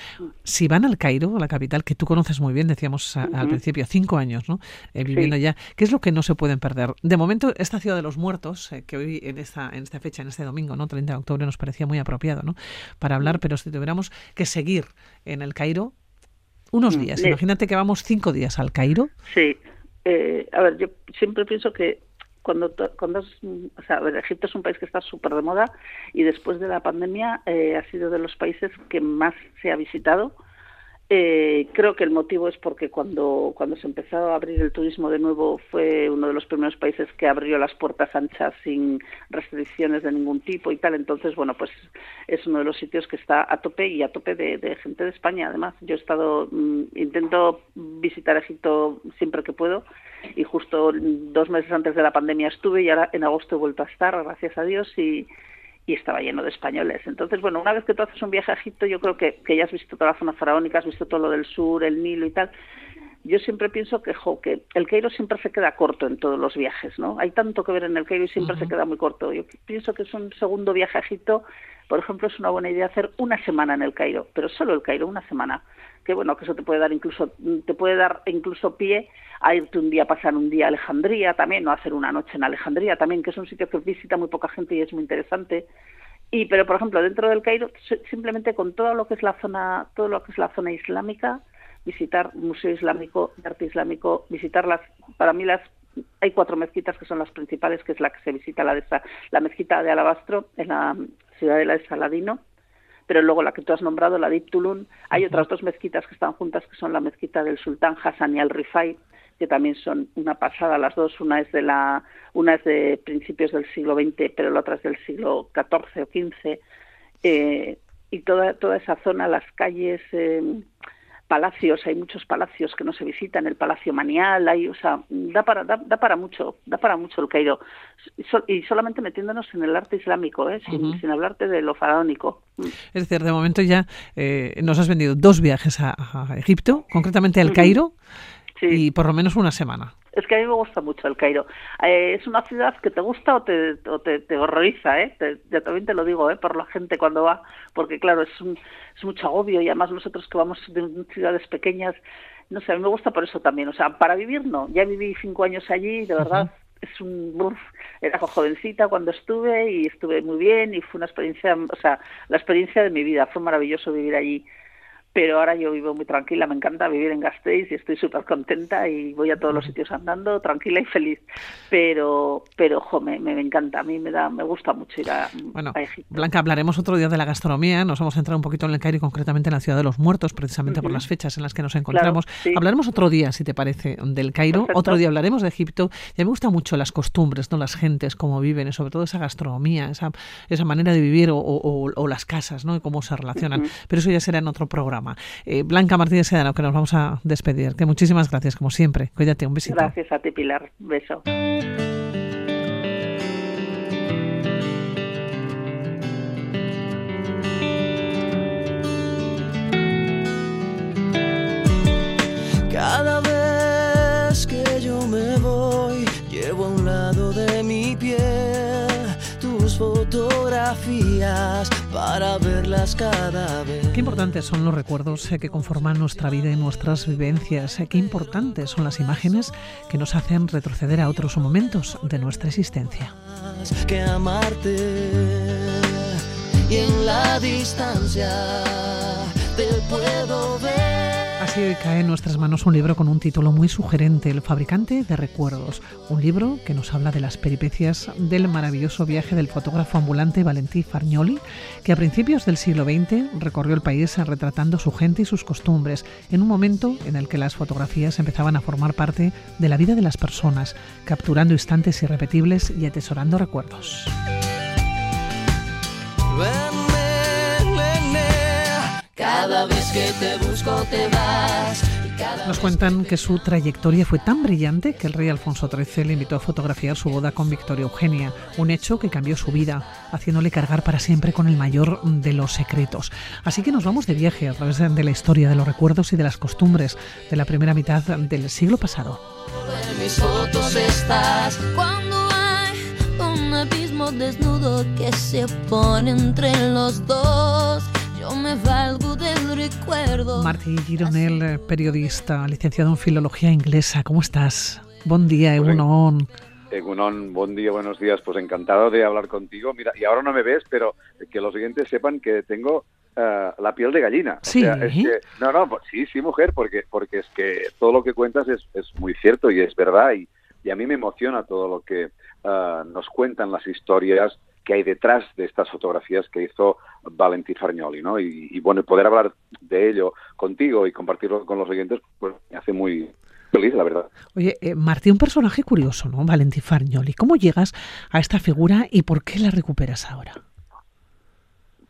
Si van al Cairo, a la capital, que tú conoces muy bien, decíamos al principio, cinco años, ¿no? Eh, viviendo ya, ¿qué es lo que no se pueden perder? De momento, esta ciudad de los muertos, eh, que hoy en esta, en esta fecha, en este domingo, ¿no? 30 de octubre, nos parecía muy apropiado, ¿no? Para hablar, pero si tuviéramos que seguir en el Cairo unos mm, días, imagínate que vamos cinco días al Cairo. Sí. a ver, yo siempre pienso que cuando, cuando o sea, Egipto es un país que está súper de moda y después de la pandemia eh, ha sido de los países que más se ha visitado eh, creo que el motivo es porque cuando, cuando se empezó a abrir el turismo de nuevo fue uno de los primeros países que abrió las puertas anchas sin restricciones de ningún tipo y tal. Entonces, bueno, pues es uno de los sitios que está a tope y a tope de, gente de España. Además, yo he estado, mm, intento visitar Egipto siempre que puedo y justo dos meses antes de la pandemia estuve y ahora en agosto he vuelto a estar, gracias a Dios, y y estaba lleno de españoles. Entonces, bueno, una vez que tú haces un viaje a Egipto, yo creo que, que ya has visto toda la zona faraónica, has visto todo lo del sur, el Nilo y tal. Yo siempre pienso que, jo, que el Cairo siempre se queda corto en todos los viajes, ¿no? Hay tanto que ver en el Cairo y siempre se queda muy corto. Yo pienso que es un segundo viaje a Egipto, por ejemplo, es una buena idea hacer una semana en el Cairo, pero solo el Cairo, una semana. Que bueno, que eso te puede dar incluso, te puede dar incluso pie a irte un día a pasar un día a Alejandría también, o hacer una noche en Alejandría también, que es un sitio que visita muy poca gente y es muy interesante. Y pero por ejemplo, dentro del Cairo simplemente con todo lo que es la zona todo lo que es la zona islámica, visitar museo islámico, arte islámico, visitarlas para mí las hay cuatro mezquitas que son las principales, que es la que se visita la de esa, la mezquita de Alabastro en la ciudad de Saladino, pero luego la que tú has nombrado, la de Tulun, hay otras dos mezquitas que están juntas, que son la mezquita del sultán Hassan y al-Rifai, que también son una pasada las dos, una es de la una es de principios del siglo XX, pero la otra es del siglo XIV o XV, eh, y toda toda esa zona, las calles eh, palacios, hay muchos palacios que no se visitan, el Palacio Manial, hay, o sea, da para, da, para mucho, da para mucho el Cairo. y solamente metiéndonos en el arte islámico, ¿eh? sin, sin hablarte de lo faraónico. Es decir, de momento ya eh, nos has vendido dos viajes a, Egipto, concretamente al Cairo, y por lo menos una semana. Es que a mí me gusta mucho el Cairo. Eh, es una ciudad que te gusta o te, o te, horroriza, ¿eh? Te, también te lo digo, ¿eh? Por la gente cuando va, porque claro, es, un, es mucho agobio y además nosotros que vamos de ciudades pequeñas, no sé, a mí me gusta por eso también. O sea, para vivir no. Ya viví cinco años allí, de verdad. Es un era jovencita cuando estuve y estuve muy bien y fue una experiencia, o sea, la experiencia de mi vida, fue maravilloso vivir allí pero ahora yo vivo muy tranquila, me encanta vivir en Gasteiz y estoy súper contenta y voy a todos los sitios andando tranquila y feliz. Pero, pero jo, me, me, encanta, a mí me da, me gusta mucho ir a, bueno, Blanca, hablaremos otro día de la gastronomía, nos vamos a entrar un poquito en el Cairo y concretamente en la ciudad de los muertos, precisamente por las fechas en las que nos encontramos. Hablaremos otro día, si te parece, del Cairo, otro día hablaremos de Egipto, y a mí me gustan mucho las costumbres, no las gentes, cómo viven, y sobre todo esa gastronomía, esa, esa manera de vivir o, o, las casas, ¿no? y cómo se relacionan. Pero eso ya será en otro programa. Eh, Blanca Martínez Sedano, que nos vamos a despedir. Que muchísimas gracias, como siempre. Cuídate, un besito. Gracias a ti, Pilar. Beso. Cada vez fotografías para verlas cada vez. Qué importantes son los recuerdos eh, que conforman nuestra vida y nuestras vivencias. Eh, qué importantes son las imágenes que nos hacen retroceder a otros momentos de nuestra existencia. Que amarte y en la distancia te puedo ver. Cae en nuestras manos un libro con un título muy sugerente, El fabricante de recuerdos. Un libro que nos habla de las peripecias del maravilloso viaje del fotógrafo ambulante Valentí Fargnoli, que a principios del siglo XX recorrió el país retratando su gente y sus costumbres, en un momento en el que las fotografías empezaban a formar parte de la vida de las personas, capturando instantes irrepetibles y atesorando recuerdos. Cada vez que te busco te vas. Nos cuentan que su trayectoria fue tan brillante que el rey Alfonso XIII le invitó a fotografiar su boda con Victoria Eugenia, un hecho que cambió su vida, haciéndole cargar para siempre con el mayor de los secretos. Así que nos vamos de viaje a través de la historia, de los recuerdos y de las costumbres de la primera mitad del siglo pasado. cuando hay un abismo desnudo que se pone entre los dos me valgo del recuerdo. Martí Gironel, periodista, licenciado en Filología Inglesa. ¿Cómo estás? Buen día, Egunon. Egunon, buen día, buenos días. Pues encantado de hablar contigo. Mira, y ahora no me ves, pero que los siguientes sepan que tengo eh, la piel de gallina. Sí. no, no, pues sí, sí, mujer, porque, porque es que todo lo que cuentas es, es muy cierto y es verdad. Y, y, a mí me emociona todo lo que eh, nos cuentan las historias que hay detrás de estas fotografías que hizo Valentín Fargnoli, ¿no? Y, bueno, poder hablar de ello contigo y compartirlo con los oyentes, pues me hace muy feliz, la verdad. Oye, eh, Martín, un personaje curioso, ¿no? Valentín Fargnoli. ¿Cómo llegas a esta figura y por qué la recuperas ahora?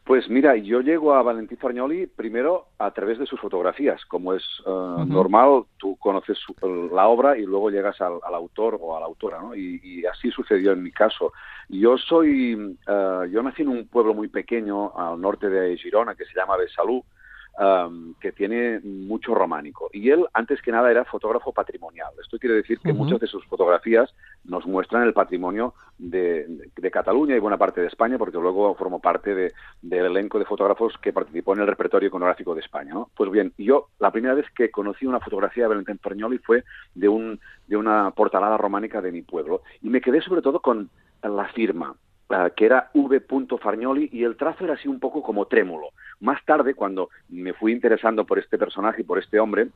Pues mira, yo llego a Valentín Fargnoli primero a través de sus fotografías. Como es eh, normal, tú conoces la obra y luego llegas al, autor o a la autora, ¿no? Y, así sucedió en mi caso. Yo soy, eh, yo nací en un pueblo muy pequeño al norte de Girona que se llama Besalú, que tiene mucho románico. Y él, antes que nada, era fotógrafo patrimonial. Esto quiere decir que muchas de sus fotografías nos muestran el patrimonio de, Cataluña y buena parte de España, porque luego formó parte de, del elenco de fotógrafos que participó en el repertorio iconográfico de España. Pues bien, yo la primera vez que conocí una fotografía de Valentín Ferñoli fue de, un, de una portalada románica de mi pueblo. Y me quedé sobre todo con la firma, Ah, que era V. Fargnoli y el trazo era así un poco como trémulo. Más tarde, cuando me fui interesando por este personaje y por este hombre,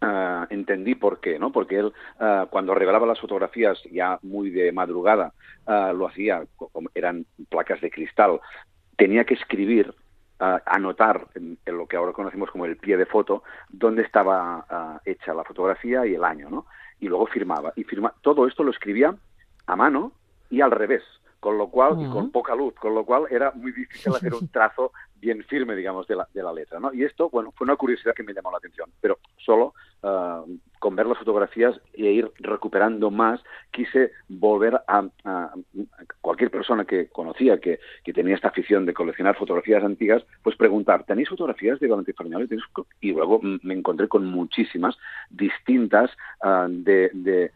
ah, entendí por qué, ¿no? Porque él, ah, cuando revelaba las fotografías ya muy de madrugada, lo hacía, eran placas de cristal, tenía que escribir anotar en, lo que ahora conocemos como el pie de foto dónde estaba hecha la fotografía y el año, ¿no? Y luego firmaba. Y firma, todo esto lo escribía a mano y al revés con lo cual, y con poca luz, con lo cual era muy difícil hacer un trazo bien firme, digamos, de la, de la letra, ¿no? Y esto, bueno, fue una curiosidad que me llamó la atención, pero solo ah, con ver las fotografías e ir recuperando más, quise volver a, cualquier persona que conocía, que, tenía esta afición de coleccionar fotografías antiguas, pues preguntar, ¿tenéis fotografías de Valentín Fargnoli? Y luego me encontré con muchísimas distintas ah, de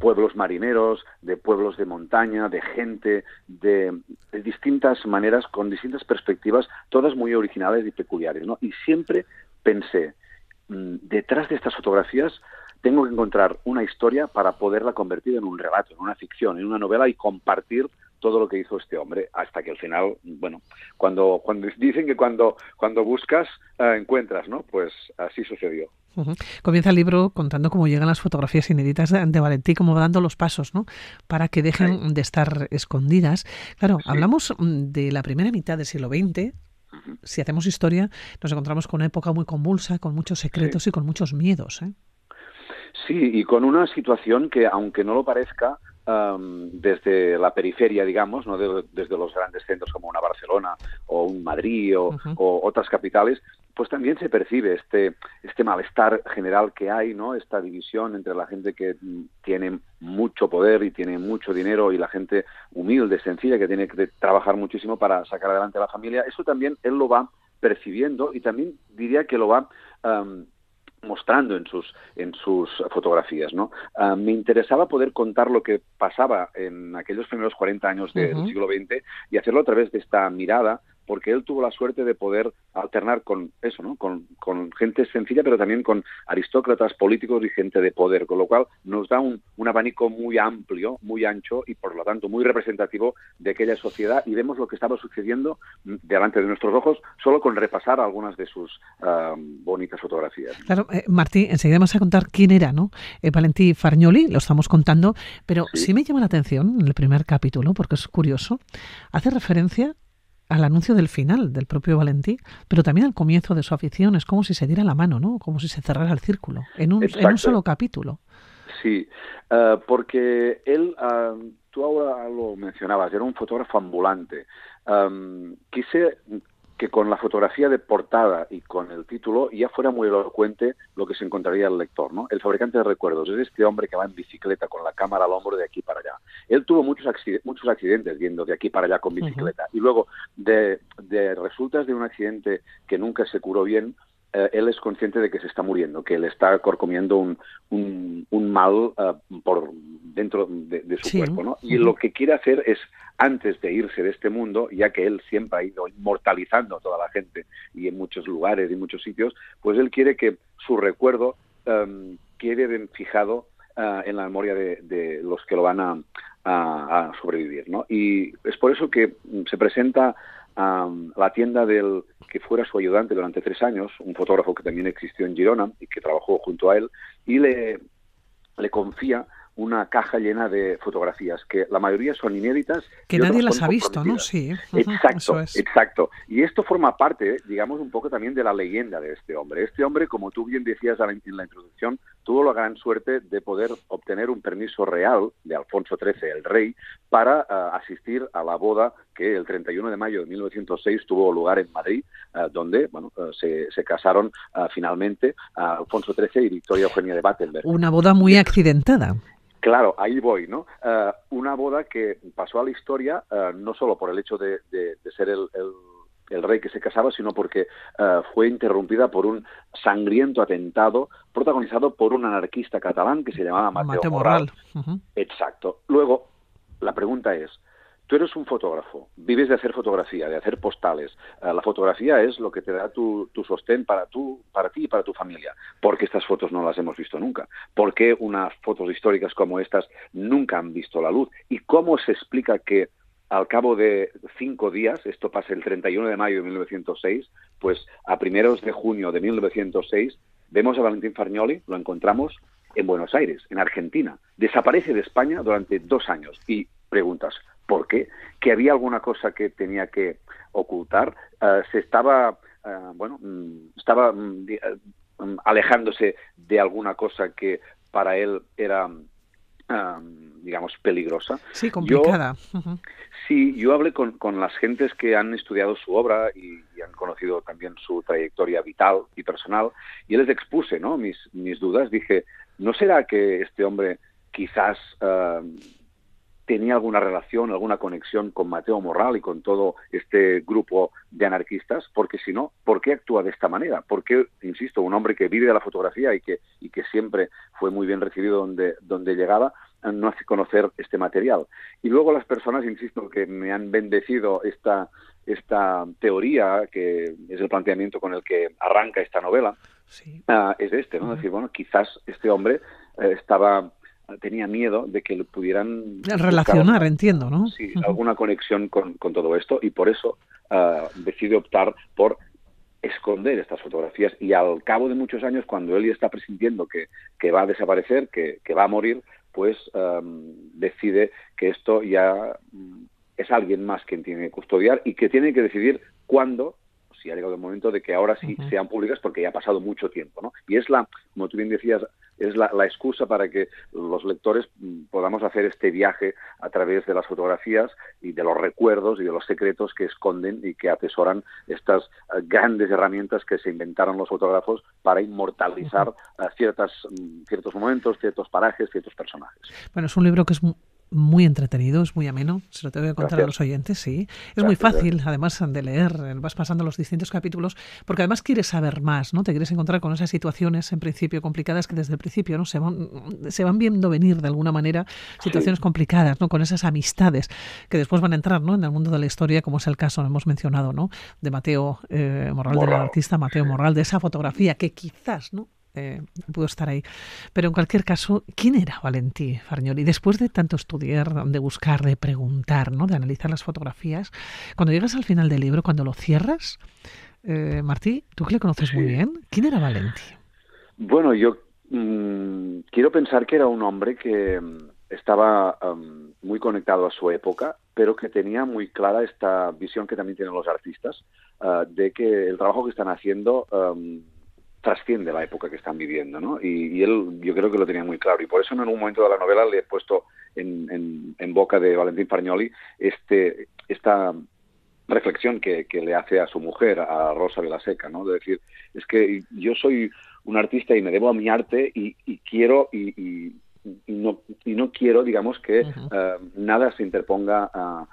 pueblos marineros, de pueblos de montaña, de gente, de, distintas maneras, con distintas perspectivas, todas muy originales y peculiares. ¿no? Y siempre pensé, mm, detrás de estas fotografías tengo que encontrar una historia para poderla convertir en un relato, en una ficción, en una novela y compartir todo lo que hizo este hombre hasta que al final, bueno, cuando, cuando dicen que cuando, cuando buscas eh, encuentras, ¿no? Pues así sucedió. Comienza el libro contando cómo llegan las fotografías inéditas de, Valentí, cómo va dando los pasos, ¿no? Para que dejen de estar escondidas. Claro, hablamos mm, de la primera mitad del siglo XX. Si hacemos historia, nos encontramos con una época muy convulsa, con muchos secretos y con muchos miedos. ¿eh? Sí, y con una situación que, aunque no lo parezca, desde la periferia, digamos, no desde los grandes centros como una Barcelona o un Madrid o, otras capitales, pues también se percibe este, este malestar general que hay, ¿no? Esta división entre la gente que tiene mucho poder y tiene mucho dinero y la gente humilde, sencilla, que tiene que trabajar muchísimo para sacar adelante a la familia. Eso también él lo va percibiendo y también diría que lo va mostrando en sus en sus fotografías no ah, me interesaba poder contar lo que pasaba en aquellos primeros 40 años del siglo XX y hacerlo a través de esta mirada porque él tuvo la suerte de poder alternar con eso, ¿no? Con, con gente sencilla, pero también con aristócratas, políticos y gente de poder, con lo cual nos da un, un abanico muy amplio, muy ancho y por lo tanto muy representativo de aquella sociedad y vemos lo que estaba sucediendo delante de nuestros ojos solo con repasar algunas de sus uh, bonitas fotografías. Claro, eh, Martí, enseguida vamos a contar quién era, ¿no? Eh, Valentí Fargnoli, lo estamos contando, pero sí. sí me llama la atención en el primer capítulo, porque es curioso, hace referencia al anuncio del final del propio Valentí, pero también al comienzo de su afición. Es como si se diera la mano, ¿no? Como si se cerrara el círculo en un, en un solo capítulo. Sí, uh, porque él, uh, tú ahora lo mencionabas, era un fotógrafo ambulante. Um, quise que con la fotografía de portada y con el título ya fuera muy elocuente lo que se encontraría el lector, ¿no? El fabricante de recuerdos es este hombre que va en bicicleta con la cámara al hombro de aquí para allá. Él tuvo muchos, accidentes, muchos accidentes yendo de aquí para allá con bicicleta uh -huh. y luego de, de resultas de un accidente que nunca se curó bien, eh, él es consciente de que se está muriendo, que él está corcomiendo un, un, un mal uh, por dentro de, de su sí. cuerpo, ¿no? Y lo que quiere hacer es, antes de irse de este mundo, ya que él siempre ha ido inmortalizando a toda la gente y en muchos lugares y muchos sitios, pues él quiere que su recuerdo um, quede fijado uh, en la memoria de, de, los que lo van a, a, a sobrevivir, ¿no? Y es por eso que se presenta Um, la tienda del que fuera su ayudante durante tres años, un fotógrafo que también existió en Girona y que trabajó junto a él, y le, le confía una caja llena de fotografías que la mayoría son inéditas. Que nadie las ha visto, ¿no? Sí. Exacto, es. exacto. Y esto forma parte, digamos, un poco también de la leyenda de este hombre. Este hombre, como tú bien decías en la introducción, tuvo la gran suerte de poder obtener un permiso real de Alfonso XIII, el rey, para uh, asistir a la boda que el 31 de mayo de 1906 tuvo lugar en Madrid, uh, donde bueno, uh, se, se, casaron finalmente Alfonso XIII y Victoria Eugenia de Battenberg. Una boda muy accidentada. Claro, ahí voy, ¿no? Una boda que pasó a la historia uh, no solo por el hecho de, de, de ser el, el, el, rey que se casaba, sino porque uh, fue interrumpida por un sangriento atentado protagonizado por un anarquista catalán que se llamaba Mateo, Mateo. -huh. Exacto. Luego, la pregunta es, tú eres un fotógrafo, vives de hacer fotografía, de hacer postales. Uh, la fotografía es lo que te da tu, tu sostén para, tu, para ti y para tu familia. ¿Por qué estas fotos no las hemos visto nunca? ¿Por qué unas fotos históricas como estas nunca han visto la luz? ¿Y cómo se explica que al cabo de cinco días, esto pasa el 31 de mayo de 1906, pues a primeros de junio de 1906, vemos a Valentín Farnioli, lo encontramos en Buenos Aires, en Argentina. Desaparece de España durante dos años y preguntas, ¿por qué? ¿Que había alguna cosa que tenía que ocultar? Uh, se estaba, uh, bueno, mm, estaba um, alejándose de alguna cosa que para él era, digamos, peligrosa. Sí, complicada. Yo, uh -huh. Sí, yo hablé con, con, las gentes que han estudiado su obra y, y, han conocido también su trayectoria vital y personal, y les expuse ¿no? mis, mis dudas. Dije, ¿no será que este hombre quizás uh, tenía alguna relación, alguna conexión con Mateo Morral y con todo este grupo de anarquistas, porque si no, ¿por qué actúa de esta manera? ¿Por qué, insisto, un hombre que vive de la fotografía y que, y que siempre fue muy bien recibido donde, donde llegaba, no hace conocer este material? Y luego las personas, insisto, que me han bendecido esta, esta teoría, que es el planteamiento con el que arranca esta novela, sí. uh, es este, ¿no? Uh -huh. decir, bueno, quizás este hombre eh, estaba tenía miedo de que lo pudieran relacionar, entiendo, ¿no? Sí, uh -huh. alguna conexión con, con, todo esto y por eso uh, decide optar por esconder estas fotografías y al cabo de muchos años, cuando él ya está presintiendo que, que va a desaparecer, que, que va a morir, pues um, decide que esto ya um, es alguien más quien tiene que custodiar y que tiene que decidir cuándo si ha llegado el momento de que ahora sí uh -huh. sean públicas porque ya ha pasado mucho tiempo, ¿no? Y es la, como tú bien decías, es la, la, excusa para que los lectores mm, podamos hacer este viaje a través de las fotografías y de los recuerdos y de los secretos que esconden y que atesoran estas uh, grandes herramientas que se inventaron los fotógrafos para inmortalizar uh -huh. ciertas, um, ciertos momentos, ciertos parajes, ciertos personajes. Bueno, es un libro que es muy entretenido, es muy ameno, se lo tengo que contar a los oyentes, sí. Es muy fácil, además, de leer, vas pasando los distintos capítulos, porque además quieres saber más, ¿no? Te quieres encontrar con esas situaciones, en principio, complicadas que desde el principio, ¿no? Se van, se van viendo venir de alguna manera situaciones complicadas, ¿no? Con esas amistades que después van a entrar, ¿no? En el mundo de la historia, como es el caso, hemos mencionado, ¿no? De Mateo eh, Morral, del artista Mateo Morral, de esa fotografía que quizás, ¿no? Eh, pudo estar ahí. Pero en cualquier caso, ¿quién era Valentí Farnioli? Después de tanto estudiar, de buscar, de preguntar, ¿no? de analizar las fotografías, cuando llegas al final del libro, cuando lo cierras, eh, Martí, tú que le conoces muy bien, ¿quién era Valentí? Bueno, yo mm, quiero pensar que era un hombre que mm, estaba muy conectado a su época, pero que tenía muy clara esta visión que también tienen los artistas, ah, de que el trabajo que están haciendo trasciende la época que están viviendo, ¿no? Y, él, yo creo que lo tenía muy claro. Y por eso en un momento de la novela le he puesto en, en, boca de Valentín Fargnoli este, esta reflexión que, que, le hace a su mujer, a Rosa Seca, ¿no? De decir, es que yo soy un artista y me debo a mi arte y, quiero y, no, y no quiero, digamos, que eh, nada se interponga a,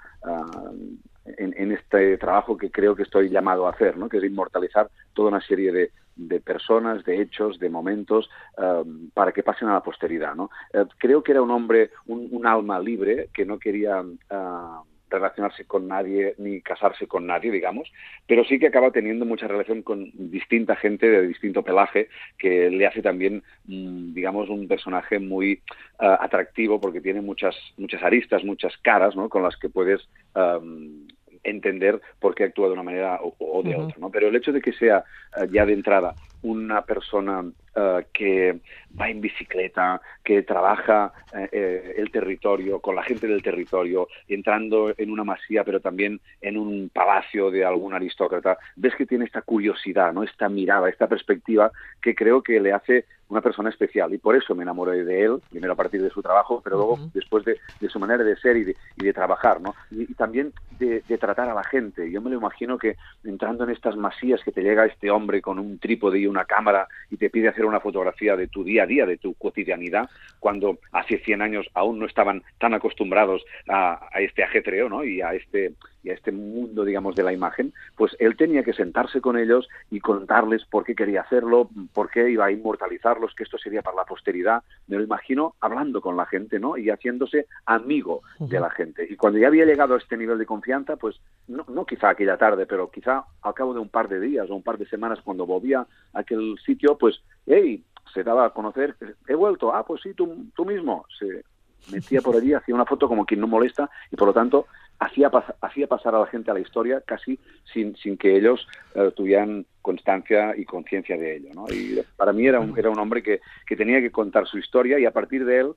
en, este trabajo que creo que estoy llamado a hacer, ¿no? que es inmortalizar toda una serie de, de personas, de hechos, de momentos, um, para que pasen a la posteridad. ¿no? Eh, creo que era un hombre, un, alma libre, que no quería... Uh, relacionarse con nadie ni casarse con nadie, digamos, pero sí que acaba teniendo mucha relación con distinta gente de distinto pelaje que le hace también, mm, digamos, un personaje muy uh, atractivo porque tiene muchas muchas aristas, muchas caras, ¿no? Con las que puedes um, entender por qué actúa de una manera o, de otra, ¿no? Pero el hecho de que sea eh, ya de entrada una persona eh, que va en bicicleta, que trabaja eh, el territorio, con la gente del territorio, entrando en una masía, pero también en un palacio de algún aristócrata, ves que tiene esta curiosidad, ¿no? esta mirada, esta perspectiva que creo que le hace una persona especial y por eso me enamoré de él, primero a partir de su trabajo, pero luego después de, su manera de ser y de, trabajar, ¿no? Y, también de, tratar a la gente. Yo me lo imagino que entrando en estas masías que te llega este hombre con un trípode y una cámara y te pide hacer una fotografía de tu día a día, de tu cotidianidad, cuando hace 100 años aún no estaban tan acostumbrados a, a este ajetreo, ¿no? Y a este y a este mundo, digamos, de la imagen, pues él tenía que sentarse con ellos y contarles por qué quería hacerlo, por qué iba a inmortalizarlos, que esto sería para la posteridad. Me lo imagino hablando con la gente, ¿no? Y haciéndose amigo de la gente. Y cuando ya había llegado a este nivel de confianza, pues no, no quizá aquella tarde, pero quizá al cabo de un par de días o un par de semanas, cuando volvía a aquel sitio, pues, hey, se daba a conocer, he vuelto, ah, pues sí, tú, tú mismo. Se metía por allí, hacía una foto como quien no molesta y por lo tanto hacía, hacía pasar a la gente a la historia casi sin, sin que ellos eh, tuvieran constancia y conciencia de ello. ¿no? Y para mí era un, era un hombre que, que tenía que contar su historia y a partir de él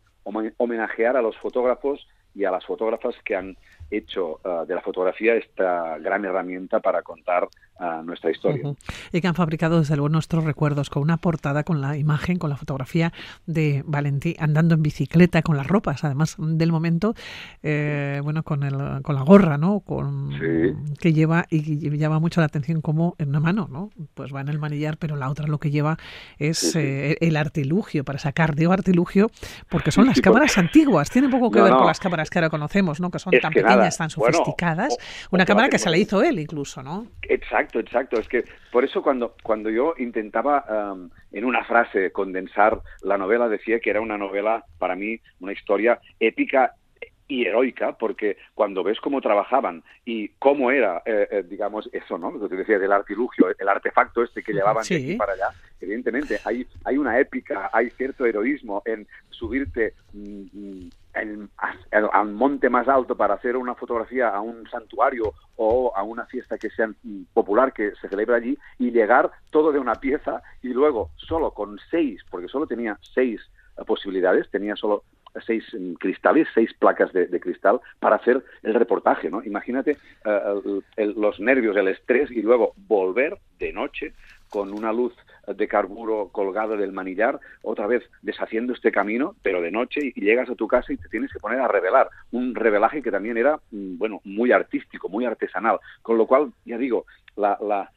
homenajear a los fotógrafos y a las fotógrafas que han hecho uh, de la fotografía esta gran herramienta para contar uh, nuestra historia. Uh -huh. Y que han fabricado desde luego nuestros recuerdos con una portada, con la imagen, con la fotografía de Valentí andando en bicicleta, con las ropas, además del momento, eh, bueno, con, el, con la gorra, ¿no? Con, sí. Que lleva y llama mucho la atención como en una mano, ¿no? Pues va en el manillar, pero la otra lo que lleva es sí, sí. Eh, el artilugio, para sacar, digo artilugio, porque son las cámaras antiguas, tiene poco que no, ver no. con las cámaras que ahora conocemos, ¿no? Que son es tan que pequeñas nada. Tan sofisticadas. Bueno, una cámara que se la hizo él incluso, ¿no? Exacto, exacto. Es que por eso cuando, cuando yo intentaba um, en una frase condensar la novela, decía que era una novela, para mí, una historia épica y heroica, porque cuando ves cómo trabajaban y cómo era, eh, eh, digamos, eso, ¿no? Lo que decía del artilugio, el artefacto este que llevaban sí. de aquí para allá, evidentemente hay, hay una épica, hay cierto heroísmo en subirte mmm, en, al monte más alto para hacer una fotografía a un santuario o a una fiesta que sea popular que se celebra allí y llegar todo de una pieza y luego solo con seis, porque solo tenía seis posibilidades, tenía solo seis cristales, seis placas de, cristal para hacer el reportaje, ¿no? Imagínate uh, el, el, los nervios, el estrés y luego volver de noche con una luz de carburo colgada del manillar, otra vez deshaciendo este camino, pero de noche, y llegas a tu casa y te tienes que poner a revelar. Un revelaje que también era, bueno, muy artístico, muy artesanal. Con lo cual, ya digo, la, la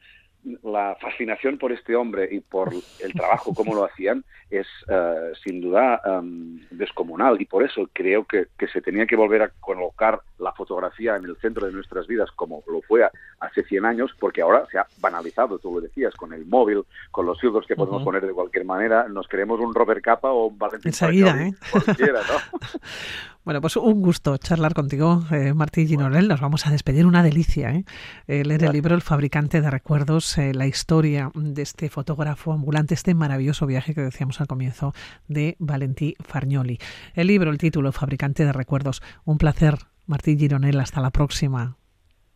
la fascinación por este hombre y por el trabajo, como lo hacían, es eh, sin duda em, descomunal. Y por eso creo que, se tenía que volver a colocar la fotografía en el centro de nuestras vidas, como lo fue hace 100 años, porque ahora se ha banalizado, tú lo decías, con el móvil, con los filtros que podemos poner de cualquier manera. Nos queremos un Robert Capa o un Valentín Enseguida, ¿eh? cualquiera, ¿no? [LAUGHS] Bueno, pues un gusto charlar contigo, eh, Martí Ginorel. Nos vamos a despedir, una delicia, ¿eh? eh leer el libro El fabricante de recuerdos, eh, la historia de este fotógrafo ambulante, este maravilloso viaje que decíamos al comienzo de Valentí Fargnoli. El libro, el título, Fabricante de recuerdos. Un placer, Martí Gironel. Hasta la próxima.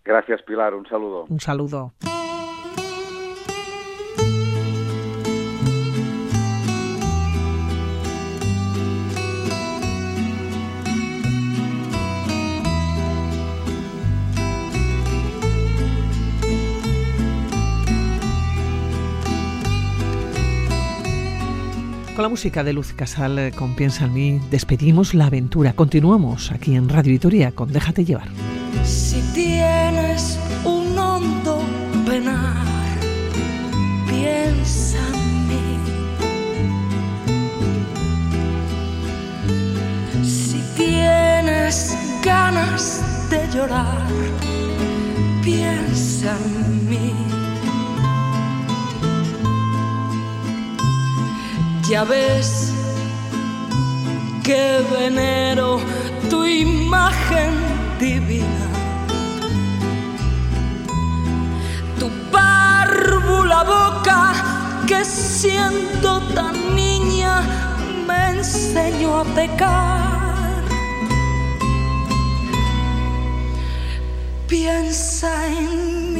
Gracias, Pilar. Un saludo. Un saludo. Con la música de Luz Casal eh, con Piensa en mí, despedimos la aventura. Continuamos aquí en Radio Vitoria con Déjate llevar. Si tienes un hondo penar, piensa en mí. Si tienes ganas de llorar, piensa en mí. Ya ves que venero tu imagen divina, tu párvula boca que siendo tan niña me enseñó a pecar. Piensa en mí.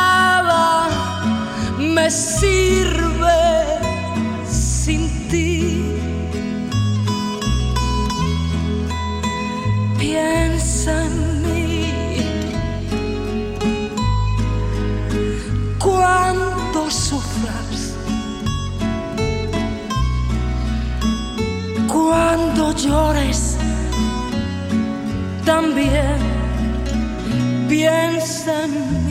me sirve sin ti. Piensa en mí cuando sufras, cuando llores también piensa en mí.